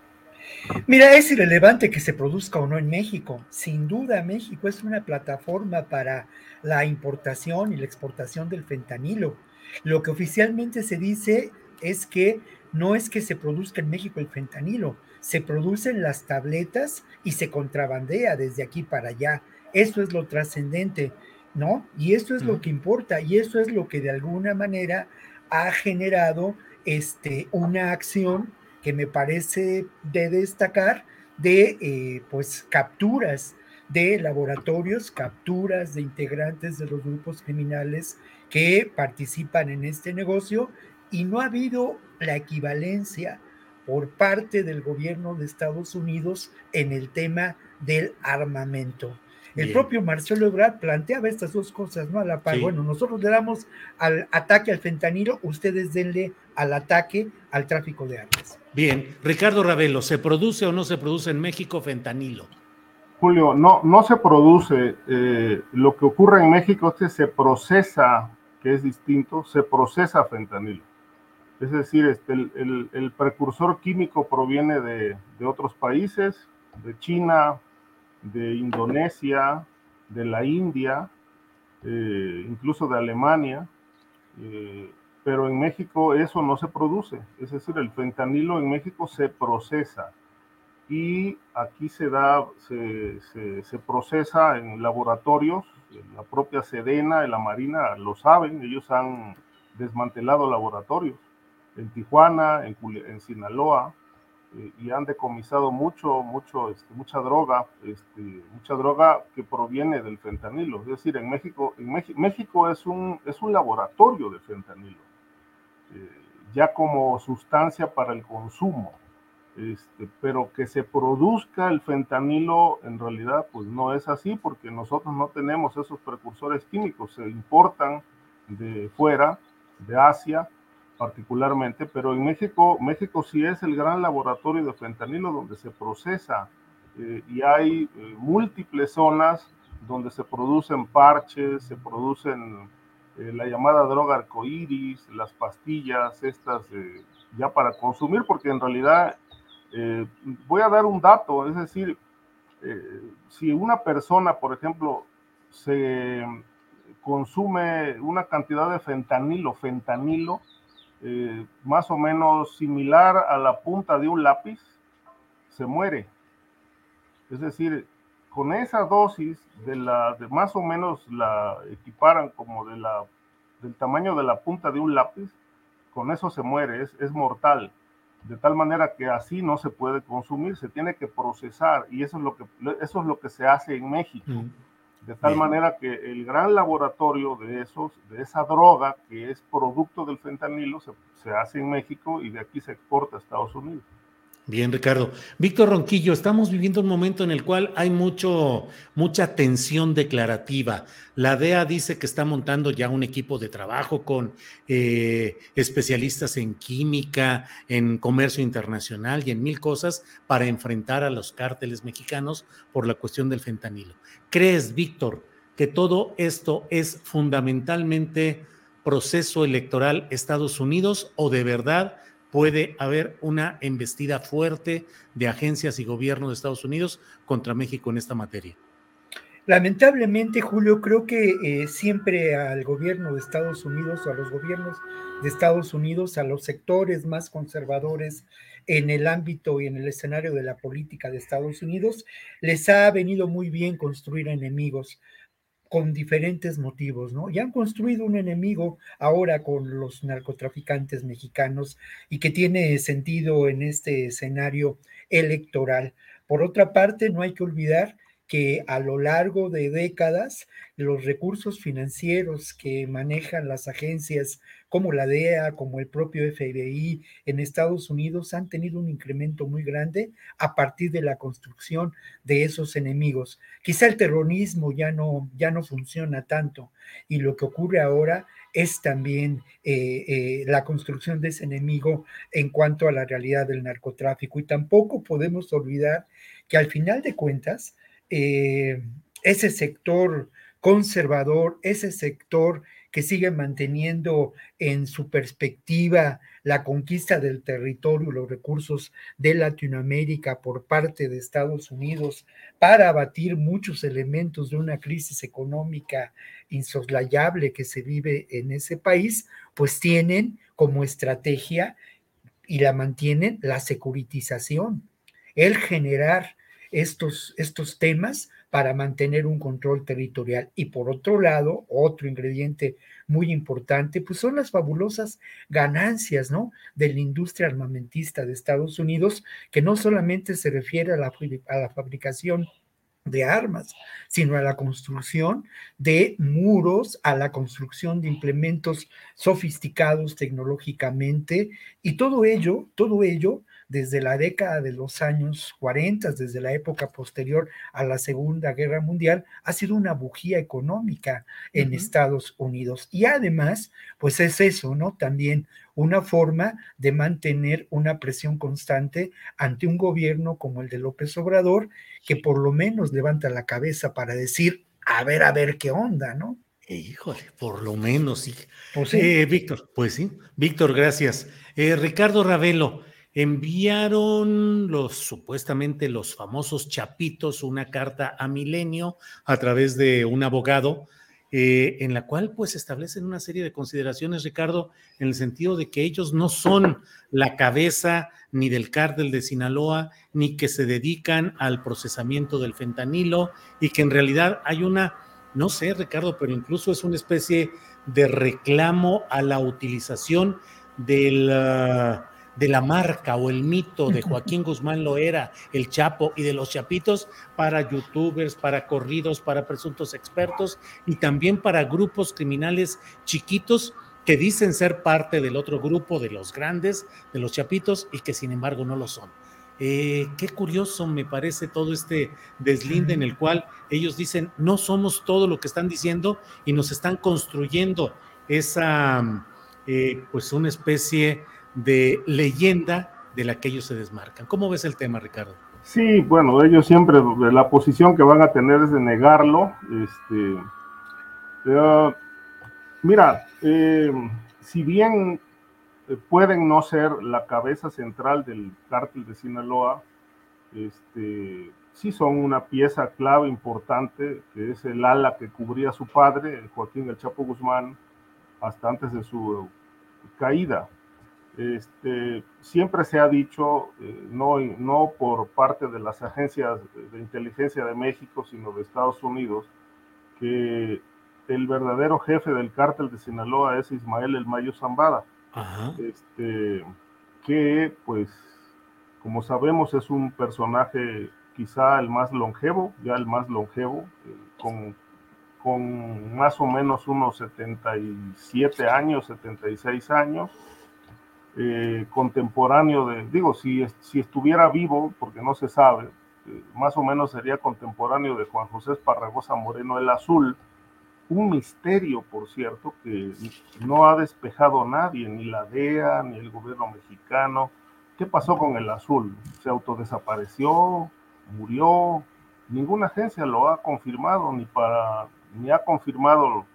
Speaker 3: Mira, es irrelevante que se produzca o no en México. Sin duda, México es una plataforma para la importación y la exportación del fentanilo. Lo que oficialmente se dice es que no es que se produzca en México el fentanilo, se producen las tabletas y se contrabandea desde aquí para allá. Eso es lo trascendente, ¿no? Y eso es lo que importa y eso es lo que de alguna manera ha generado este, una acción que me parece de destacar de eh, pues capturas de laboratorios, capturas de integrantes de los grupos criminales que participan en este negocio y no ha habido la equivalencia por parte del gobierno de Estados Unidos en el tema del armamento. El propio Marcelo Ebrard planteaba estas dos cosas, ¿no? A la par. Bueno, nosotros le damos al ataque al fentanilo, ustedes denle al ataque al tráfico de armas.
Speaker 2: Bien, Ricardo Ravelo, ¿se produce o no se produce en México fentanilo?
Speaker 4: Julio, no, no se produce. Eh, lo que ocurre en México es que se procesa, que es distinto, se procesa fentanilo. Es decir, este, el, precursor químico proviene de, de otros países, de China, de Indonesia, de la India, eh, incluso de Alemania, eh, pero en México eso no se produce, es decir, el fentanilo en México se procesa y aquí se da, se, procesa en laboratorios, la propia Sedena y la Marina lo saben, ellos han desmantelado laboratorios en Tijuana, en Sinaloa, eh, y han decomisado mucho, mucho, este, mucha droga, este, mucha droga que proviene del fentanilo. Es decir, en México, en México, es, un, es un laboratorio de fentanilo, eh, ya como sustancia para el consumo. Este, pero que se produzca el fentanilo en realidad pues no es así porque nosotros no tenemos esos precursores químicos, se importan de fuera, de Asia, particularmente, pero en México, México sí es el gran laboratorio de fentanilo donde se procesa eh, y hay eh, múltiples zonas donde se producen parches, se producen eh, la llamada droga arcoíris, las pastillas, estas ya para consumir, porque en realidad voy a dar un dato, es decir, si una persona, por ejemplo, se consume una cantidad de fentanilo, fentanilo, eh, más o menos similar a la punta de un lápiz, se muere. Es decir, con esa dosis de la, de más o menos la equiparan como de la, del tamaño de la punta de un lápiz, con eso se muere, es, es mortal. De tal manera que así no se puede consumir, se tiene que procesar y eso es lo que, eso es lo que se hace en México. Mm. De tal manera que el gran laboratorio de, esos, de esa droga que es producto del fentanilo se, se hace en México y de aquí se exporta a Estados Unidos.
Speaker 2: Bien, Ricardo. Víctor Ronquillo, estamos viviendo un momento en el cual hay mucho, mucha tensión declarativa. La DEA dice que está montando ya un equipo de trabajo con eh, especialistas en química, en comercio internacional y en mil cosas para enfrentar a los cárteles mexicanos por la cuestión del fentanilo. ¿Crees, Víctor, que todo esto es fundamentalmente proceso electoral Estados Unidos o de verdad puede haber una embestida fuerte de agencias y gobiernos de Estados Unidos contra México en esta materia.
Speaker 3: Lamentablemente, Julio, creo que eh, siempre al gobierno de Estados Unidos o a los gobiernos de Estados Unidos, a los sectores más conservadores en el ámbito y en el escenario de la política de Estados Unidos, les ha venido muy bien construir enemigos con diferentes motivos, ¿no? Y han construido un enemigo ahora con los narcotraficantes mexicanos y que tiene sentido en este escenario electoral. Por otra parte, no hay que olvidar que a lo largo de décadas los recursos financieros que manejan las agencias como la DEA, como el propio FBI en Estados Unidos han tenido un incremento muy grande a partir de la construcción de esos enemigos. Quizá el terrorismo ya no, ya no funciona tanto y lo que ocurre ahora es también eh, eh, la construcción de ese enemigo en cuanto a la realidad del narcotráfico. Y tampoco podemos olvidar que al final de cuentas, eh, ese sector conservador, ese sector que sigue manteniendo en su perspectiva la conquista del territorio, los recursos de Latinoamérica por parte de Estados Unidos para abatir muchos elementos de una crisis económica insoslayable que se vive en ese país, pues tienen como estrategia y la mantienen la securitización, el generar estos, estos temas para mantener un control territorial. Y por otro lado, otro ingrediente muy importante, pues son las fabulosas ganancias, ¿no? De la industria armamentista de Estados Unidos, que no solamente se refiere a la, a la fabricación de armas, sino a la construcción de muros, a la construcción de implementos sofisticados tecnológicamente y todo ello, todo ello desde la década de los años 40, desde la época posterior a la Segunda Guerra Mundial, ha sido una bujía económica en Estados Unidos. Y además, pues es eso, ¿no? También una forma de mantener una presión constante ante un gobierno como el de López Obrador, que por lo menos levanta la cabeza para decir, a ver, a ver qué onda, ¿no?
Speaker 2: Híjole, por lo menos, sí. Pues eh, Víctor, pues sí. Víctor, gracias. Eh, Ricardo Ravelo, enviaron los supuestamente los famosos chapitos una carta a Milenio a través de un abogado eh, en la cual pues establecen una serie de consideraciones, Ricardo, en el sentido de que ellos no son la cabeza ni del cártel de Sinaloa, ni que se dedican al procesamiento del fentanilo y que en realidad hay una, no sé, Ricardo, pero incluso es una especie de reclamo a la utilización del de la marca o el mito de Joaquín Guzmán Loera, el Chapo y de los Chapitos para youtubers, para corridos, para presuntos expertos y también para grupos criminales chiquitos que dicen ser parte del otro grupo de los grandes, de los Chapitos y que sin embargo no lo son. Eh, qué curioso me parece todo este deslinde en el cual ellos dicen no somos todo lo que están diciendo y nos están construyendo esa eh, pues una especie de leyenda de la que ellos se desmarcan. ¿Cómo ves el tema, Ricardo?
Speaker 4: Sí, bueno, ellos siempre, la posición que van a tener es de negarlo. Este, eh, mira, eh, si bien pueden no ser la cabeza central del cártel de Sinaloa, este, sí son una pieza clave importante, que es el ala que cubría a su padre, Joaquín El Chapo Guzmán, hasta antes de su caída. Este, siempre se ha dicho, eh, no, no por parte de las agencias de inteligencia de México, sino de Estados Unidos, que el verdadero jefe del cártel de Sinaloa es Ismael El Mayo Zambada, Este, que pues como sabemos es un personaje quizá el más longevo, ya el más longevo, eh, con, con, más o menos unos 77 años, 76 años, eh, contemporáneo de, digo, si, si estuviera vivo, porque no se sabe, eh, más o menos sería contemporáneo de Juan José Esparragosa Moreno el Azul, un misterio, por cierto, que no ha despejado nadie, ni la DEA, ni el gobierno mexicano. ¿Qué pasó con el azul? ¿Se autodesapareció? murió, ninguna agencia lo ha confirmado, ni, para, ni ha confirmado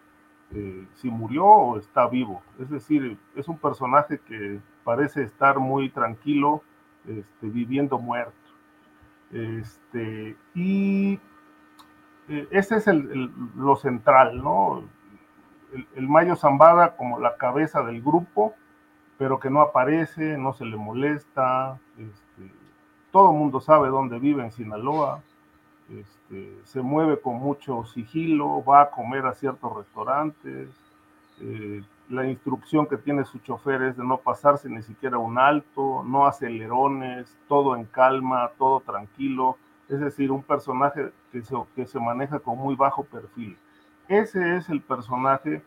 Speaker 4: eh, si murió o está vivo. Es decir, es un personaje que parece estar muy tranquilo, este, viviendo muerto. Este, y eh, ese es el, lo central, ¿no? El, Mayo Zambada como la cabeza del grupo, pero que no aparece, no se le molesta, este, todo el mundo sabe dónde vive en Sinaloa, este, se mueve con mucho sigilo, va a comer a ciertos restaurantes, eh, la instrucción que tiene su chofer es de no pasarse ni siquiera un alto, no acelerones, todo en calma, todo tranquilo, es decir, un personaje que se, que se maneja con muy bajo perfil. Ese es el personaje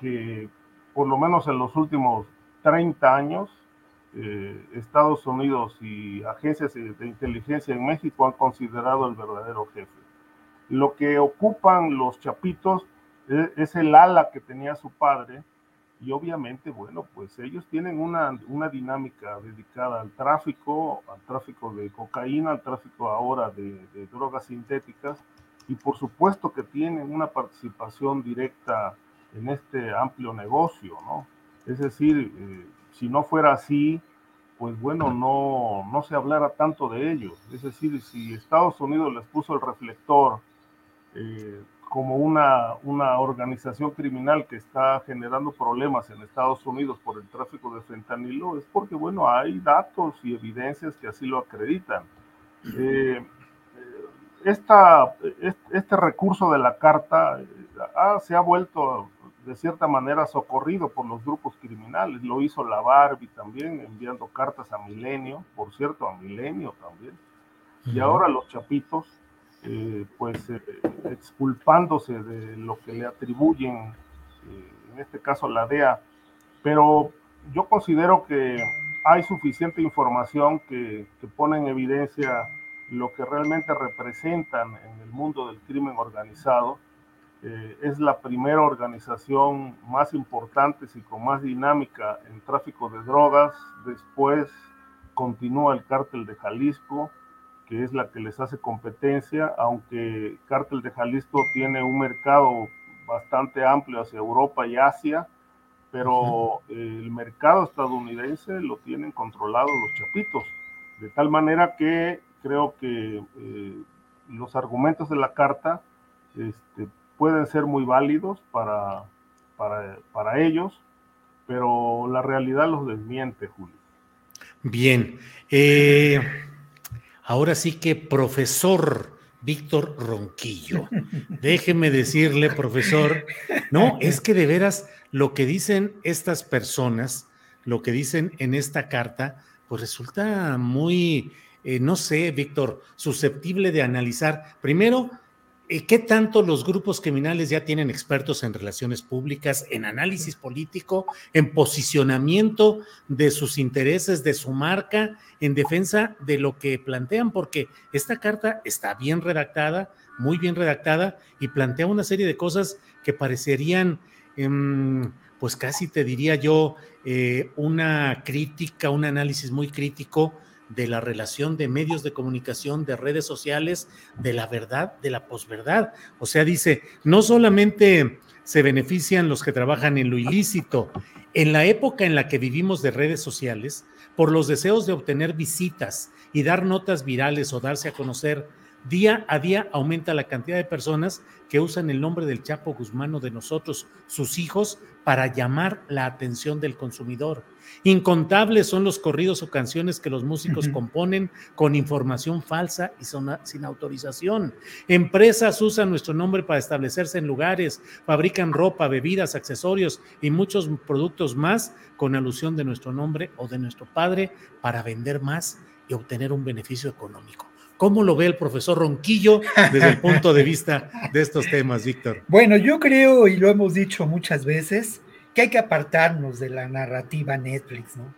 Speaker 4: que, por lo menos en los últimos 30 años, eh, Estados Unidos y agencias de inteligencia en México han considerado el verdadero jefe. Lo que ocupan los chapitos es, es el ala que tenía su padre y obviamente, bueno, pues ellos tienen una, una dinámica dedicada al tráfico, al tráfico de cocaína, al tráfico ahora de, de drogas sintéticas y por supuesto que tienen una participación directa en este amplio negocio, ¿no? Es decir, eh, si no fuera así, pues bueno, no, no se hablara tanto de ellos. Es decir, si Estados Unidos les puso el reflector eh, como una, una organización criminal que está generando problemas en Estados Unidos por el tráfico de fentanilo, es porque, bueno, hay datos y evidencias que así lo acreditan. Eh, esta, este recurso de la carta se ha vuelto de cierta manera socorrido por los grupos criminales. Lo hizo la Barbie también, enviando cartas a Milenio, por cierto, a Milenio también. Y ahora los chapitos, eh, pues eh, exculpándose de lo que le atribuyen, eh, en este caso la DEA. Pero yo considero que hay suficiente información que, que pone en evidencia lo que realmente representan en el mundo del crimen organizado eh, es la primera organización más importante y con más dinámica en tráfico de drogas. Después continúa el cártel de Jalisco, que es la que les hace competencia, aunque el cártel de Jalisco tiene un mercado bastante amplio hacia Europa y Asia, pero el mercado estadounidense lo tienen controlado los chapitos, de tal manera que creo que eh, los argumentos de la carta este, pueden ser muy válidos para, para, ellos, pero la realidad los desmiente, Julio.
Speaker 2: Bien, eh, ahora sí que profesor Víctor Ronquillo, déjeme decirle, profesor, no, es que de veras lo que dicen estas personas, lo que dicen en esta carta, pues resulta muy, eh, no sé, Víctor, susceptible de analizar. Primero, ¿Qué tanto los grupos criminales ya tienen expertos en relaciones públicas, en análisis político, en posicionamiento de sus intereses, de su marca, en defensa de lo que plantean? Porque esta carta está bien redactada, muy bien redactada, y plantea una serie de cosas que parecerían em, pues casi te diría yo, eh, una crítica, un análisis muy crítico de la relación de medios de comunicación, de redes sociales, de la verdad, de la posverdad. O sea, dice, no solamente se benefician los que trabajan en lo ilícito, en la época en la que vivimos de redes sociales, por los deseos de obtener visitas y dar notas virales o darse a conocer, día a día aumenta la cantidad de personas que usan el nombre del Chapo Guzmán o de nosotros, sus hijos, para llamar la atención del consumidor. Incontables son los corridos o canciones que los músicos componen con información falsa y sin autorización. Empresas usan nuestro nombre para establecerse en lugares, fabrican ropa, bebidas, accesorios y muchos productos más con alusión de nuestro nombre o de nuestro padre para vender más y obtener un beneficio económico. ¿Cómo lo ve el profesor Ronquillo desde el punto de vista de estos temas, Víctor?
Speaker 3: Bueno, yo creo, y lo hemos dicho muchas veces, que hay que apartarnos de la narrativa Netflix, ¿no?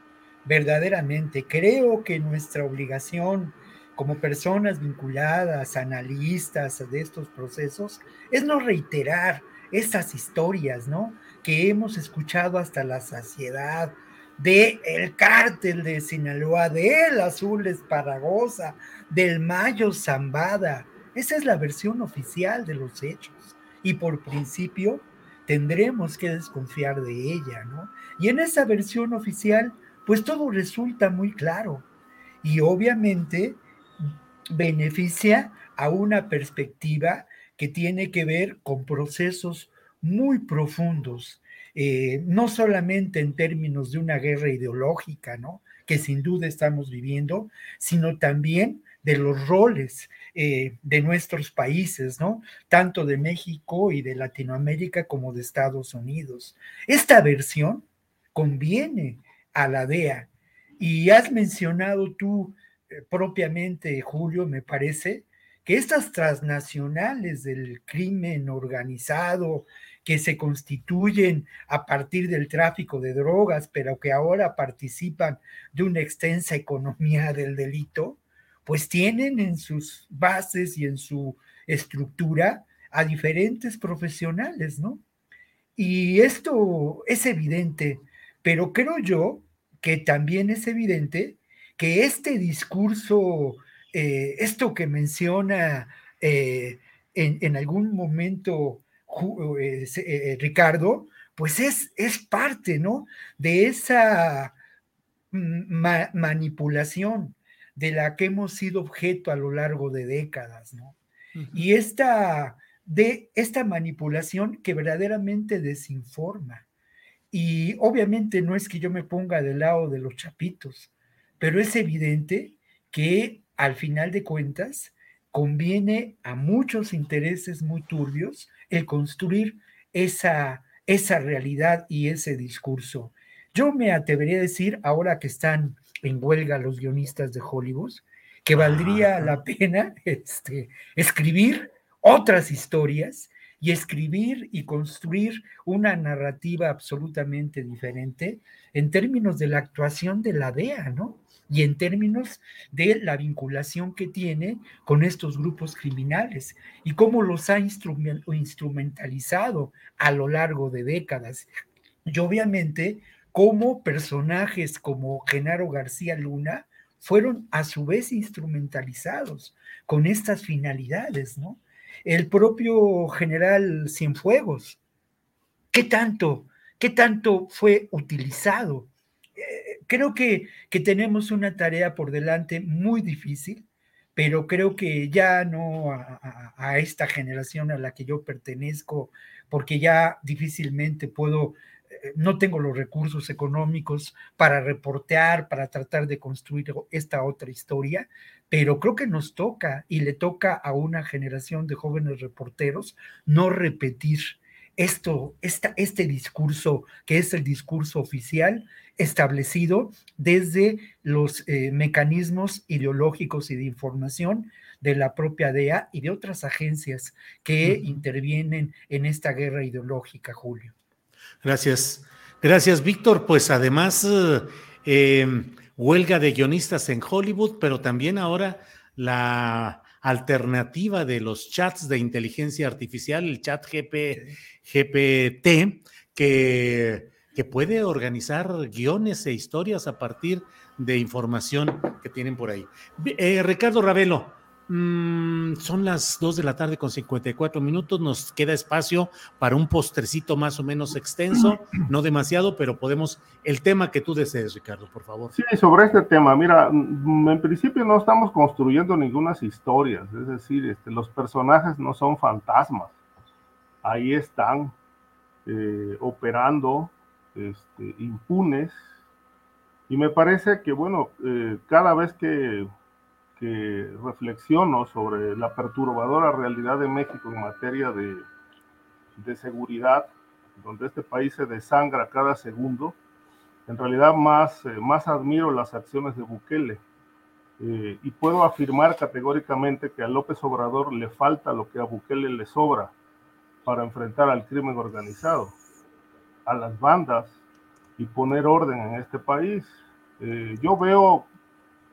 Speaker 3: Verdaderamente, creo que nuestra obligación como personas vinculadas, analistas de estos procesos, es no reiterar estas historias, ¿no? Que hemos escuchado hasta la saciedad, de el cártel de Sinaloa, de el Azul Esparagosa, del Mayo Zambada. Esa es la versión oficial de los hechos. Y por principio tendremos que desconfiar de ella, ¿no? Y en esa versión oficial, pues todo resulta muy claro. Y obviamente beneficia a una perspectiva que tiene que ver con procesos muy profundos eh, no solamente en términos de una guerra ideológica, ¿no? que sin duda estamos viviendo, sino también de los roles eh, de nuestros países, ¿no? Tanto de México y de Latinoamérica como de Estados Unidos. Esta versión conviene a la DEA. Y has mencionado tú eh, propiamente, Julio, me parece, que estas transnacionales del crimen organizado que se constituyen a partir del tráfico de drogas, pero que ahora participan de una extensa economía del delito, pues tienen en sus bases y en su estructura a diferentes profesionales, ¿no? Y esto es evidente, pero creo yo que también es evidente que este discurso, eh, esto que menciona eh, en, algún momento Ricardo, pues es, es parte, ¿no? De esa manipulación de la que hemos sido objeto a lo largo de décadas, ¿no? Y esta, de esta manipulación que verdaderamente desinforma. Y obviamente no es que yo me ponga del lado de los chapitos, pero es evidente que al final de cuentas conviene a muchos intereses muy turbios el construir esa, esa realidad y ese discurso. Yo me atrevería a decir, ahora que están en huelga los guionistas de Hollywood, que valdría la pena este, escribir otras historias y escribir y construir una narrativa absolutamente diferente en términos de la actuación de la DEA, ¿no? Y en términos de la vinculación que tiene con estos grupos criminales y cómo los ha instrumentalizado a lo largo de décadas. Y obviamente cómo personajes como Genaro García Luna fueron a su vez instrumentalizados con estas finalidades, ¿no? El propio general Cienfuegos, ¿qué tanto, qué tanto fue utilizado creo que, tenemos una tarea por delante muy difícil, pero creo que ya no a, esta generación a la que yo pertenezco, porque ya difícilmente puedo, eh, no tengo los recursos económicos para reportear, para tratar de construir esta otra historia, pero creo que nos toca y le toca a una generación de jóvenes reporteros no repetir esto, este discurso que es el discurso oficial establecido desde los eh, mecanismos ideológicos y de información de la propia DEA y de otras agencias que intervienen en esta guerra ideológica, Julio.
Speaker 2: Gracias. Gracias, Víctor. Pues además, eh, em, huelga de guionistas en Hollywood, pero también ahora la alternativa de los chats de inteligencia artificial, el chat GPT, que, que puede organizar guiones e historias a partir de información que tienen por ahí. Eh, Ricardo Ravelo, Mm, son las 2 de la tarde con 54 minutos. Nos queda espacio para un postrecito más o menos extenso, no demasiado, pero podemos. El tema que tú desees, Ricardo, por favor.
Speaker 4: Sí, sobre este tema. Mira, mm, en principio no estamos construyendo ninguna historias, es decir, este, los personajes no son fantasmas. Ahí están eh, operando este, impunes. Y me parece que, bueno, eh, cada vez que reflexiono sobre la perturbadora realidad de México en materia de, de seguridad, donde este país se desangra cada segundo, en realidad más, eh, más admiro las acciones de Bukele. Eh, y puedo afirmar categóricamente que a López Obrador le falta lo que a Bukele le sobra para enfrentar al crimen organizado, a las bandas y poner orden en este país. Eh, yo veo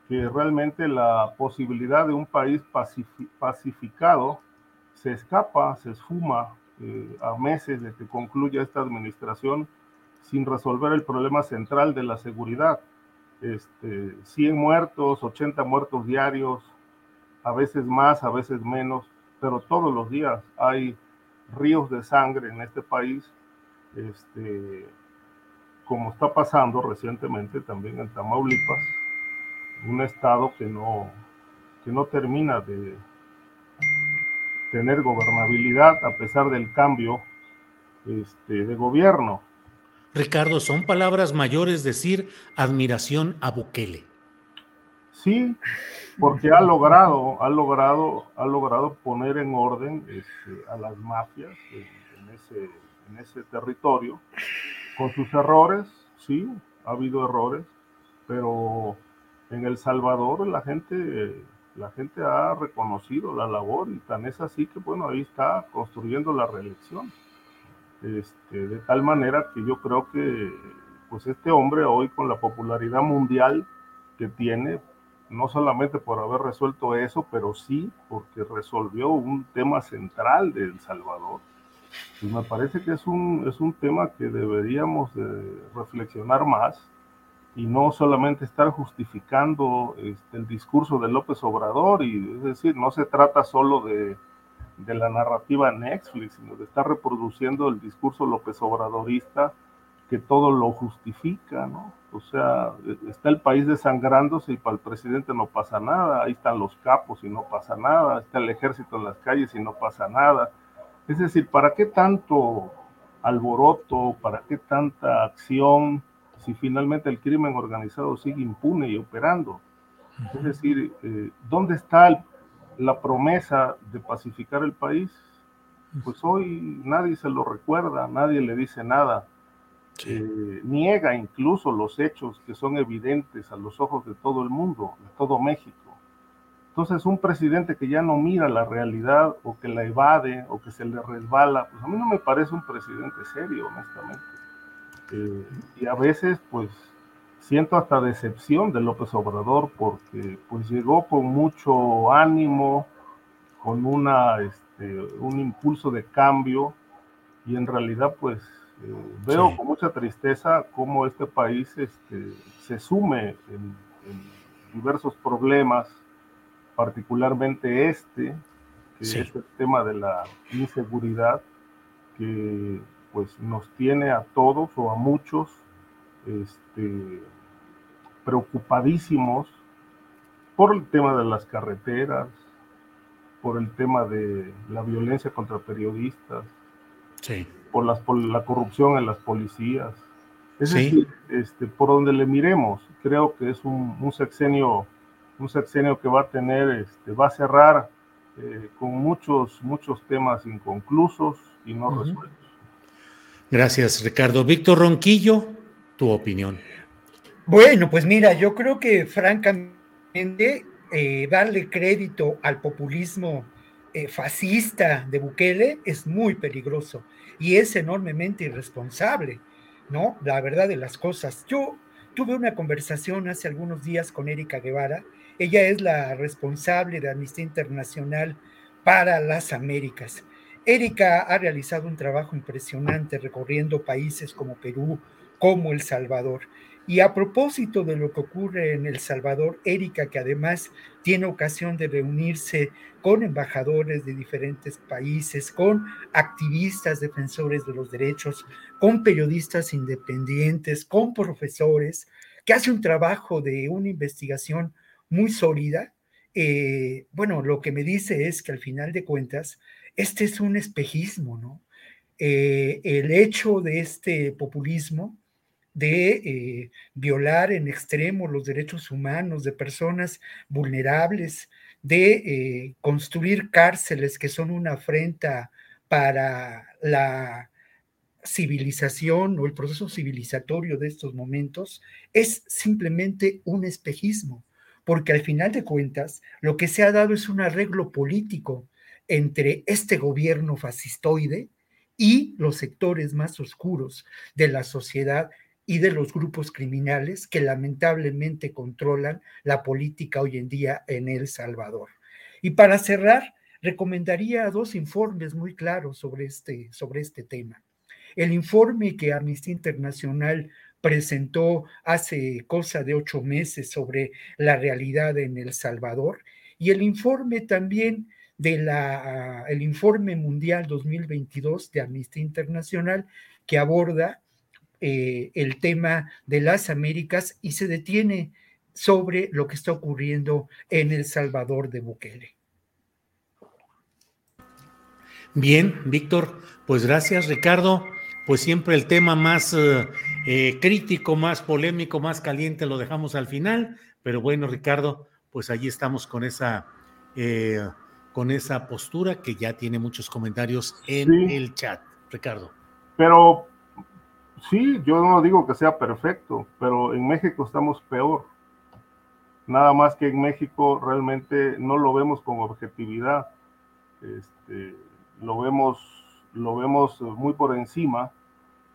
Speaker 4: que realmente la posibilidad de un país pacificado se escapa, se esfuma eh, a meses de que concluya esta administración sin resolver el problema central de la seguridad. Este, 100 muertos, 80 muertos diarios, a veces más, a veces menos, pero todos los días hay ríos de sangre en este país, este, como está pasando recientemente también en Tamaulipas un Estado que no, que no termina de tener gobernabilidad a pesar del cambio este, de gobierno.
Speaker 2: Ricardo, son palabras mayores decir admiración a Bukele.
Speaker 4: Sí, porque ha logrado, ha logrado, ha logrado poner en orden este, a las mafias en, ese, en ese territorio, con sus errores, sí, ha habido errores, pero en El Salvador la gente, la gente ha reconocido la labor y tan es así que, bueno, ahí está construyendo la reelección. Este, de tal manera que yo creo que, pues este hombre hoy con la popularidad mundial que tiene, no solamente por haber resuelto eso, pero sí porque resolvió un tema central de El Salvador. Y me parece que es un, es un tema que deberíamos de reflexionar más y no solamente estar justificando este, el discurso de López Obrador, y es decir, no se trata solo de, de la narrativa Netflix, sino de estar reproduciendo el discurso López Obradorista que todo lo justifica, ¿no? O sea, está el país desangrándose y para el presidente no pasa nada, ahí están los capos y no pasa nada, está el ejército en las calles y no pasa nada. Es decir, ¿para qué tanto alboroto, para qué tanta acción? Si finalmente el crimen organizado sigue impune y operando. Es decir, eh, ¿dónde está la promesa de pacificar el país? Pues hoy nadie se lo recuerda, nadie le dice nada. Eh, niega incluso los hechos que son evidentes a los ojos de todo el mundo, de todo México. Entonces, un presidente que ya no mira la realidad o que la evade o que se le resbala, pues a mí no me parece un presidente serio, honestamente. Eh, y a veces, pues, siento hasta decepción de López Obrador porque, pues, llegó con mucho ánimo, con una, este, un impulso de cambio y en realidad, pues, eh, veo con mucha tristeza cómo este país este, se sume en, diversos problemas, particularmente este, que es el tema de la inseguridad, que pues nos tiene a todos o a muchos este, preocupadísimos por el tema de las carreteras, por el tema de la violencia contra periodistas, por, las, por la corrupción en las policías. Es decir, este, por donde le miremos, creo que es un, sexenio, un sexenio que va a tener, este, va a cerrar eh, con muchos, muchos temas inconclusos y no resueltos.
Speaker 2: Gracias, Ricardo. Víctor Ronquillo, tu opinión.
Speaker 3: Bueno, pues mira, yo creo que francamente eh, darle crédito al populismo eh, fascista de Bukele es muy peligroso y es enormemente irresponsable, ¿no? La verdad de las cosas. Yo tuve una conversación hace algunos días con Erika Guevara. Ella es la responsable de Amnistía Internacional para las Américas. Erika ha realizado un trabajo impresionante recorriendo países como Perú, como El Salvador. Y a propósito de lo que ocurre en El Salvador, Erika, que además tiene ocasión de reunirse con embajadores de diferentes países, con activistas defensores de los derechos, con periodistas independientes, con profesores, que hace un trabajo de una investigación muy sólida. Eh, bueno, lo que me dice es que al final de cuentas, este es un espejismo, ¿no? Eh, el hecho de este populismo de eh, violar en extremo los derechos humanos de personas vulnerables, de eh, construir cárceles que son una afrenta para la civilización o el proceso civilizatorio de estos momentos, es simplemente un espejismo, porque al final de cuentas lo que se ha dado es un arreglo político entre este gobierno fascistoide y los sectores más oscuros de la sociedad y de los grupos criminales que lamentablemente controlan la política hoy en día en El Salvador. Y para cerrar, recomendaría dos informes muy claros sobre este, sobre este tema. El informe que Amnistía Internacional presentó hace cosa de ocho meses sobre la realidad en El Salvador y el informe también de la, el informe mundial 2022 de Amnistía Internacional que aborda eh, el tema de las Américas y se detiene sobre lo que está ocurriendo en El Salvador de Bukele.
Speaker 2: Bien, Víctor, pues gracias, Ricardo. Pues siempre el tema más eh, eh, crítico, más polémico, más caliente lo dejamos al final, pero bueno, Ricardo, pues allí estamos con esa, con esa postura que ya tiene muchos comentarios en el chat, Ricardo.
Speaker 4: Pero sí, yo no digo que sea perfecto, pero en México estamos peor. Nada más que en México realmente no lo vemos con objetividad. Este, lo vemos, lo vemos muy por encima,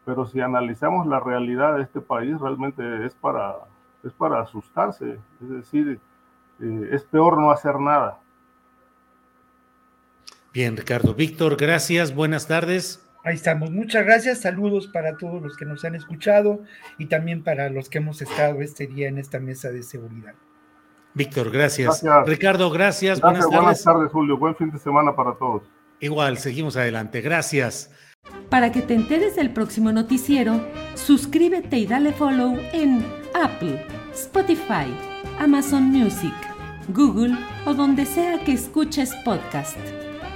Speaker 4: pero si analizamos la realidad de este país, realmente es para, es para asustarse. Es decir, eh, es peor no hacer nada.
Speaker 2: Bien, Ricardo. Víctor, gracias. Buenas tardes.
Speaker 3: Ahí estamos. Muchas gracias. Saludos para todos los que nos han escuchado y también para los que hemos estado este día en esta mesa de seguridad.
Speaker 2: Víctor, gracias. Ricardo, gracias.
Speaker 4: Buenas tardes. Buenas tardes, Julio. Buen fin de semana para todos.
Speaker 2: Igual, seguimos adelante. Gracias.
Speaker 8: Para que te enteres del próximo noticiero, suscríbete y dale follow en Apple, Spotify, Amazon Music, Google o donde sea que escuches podcast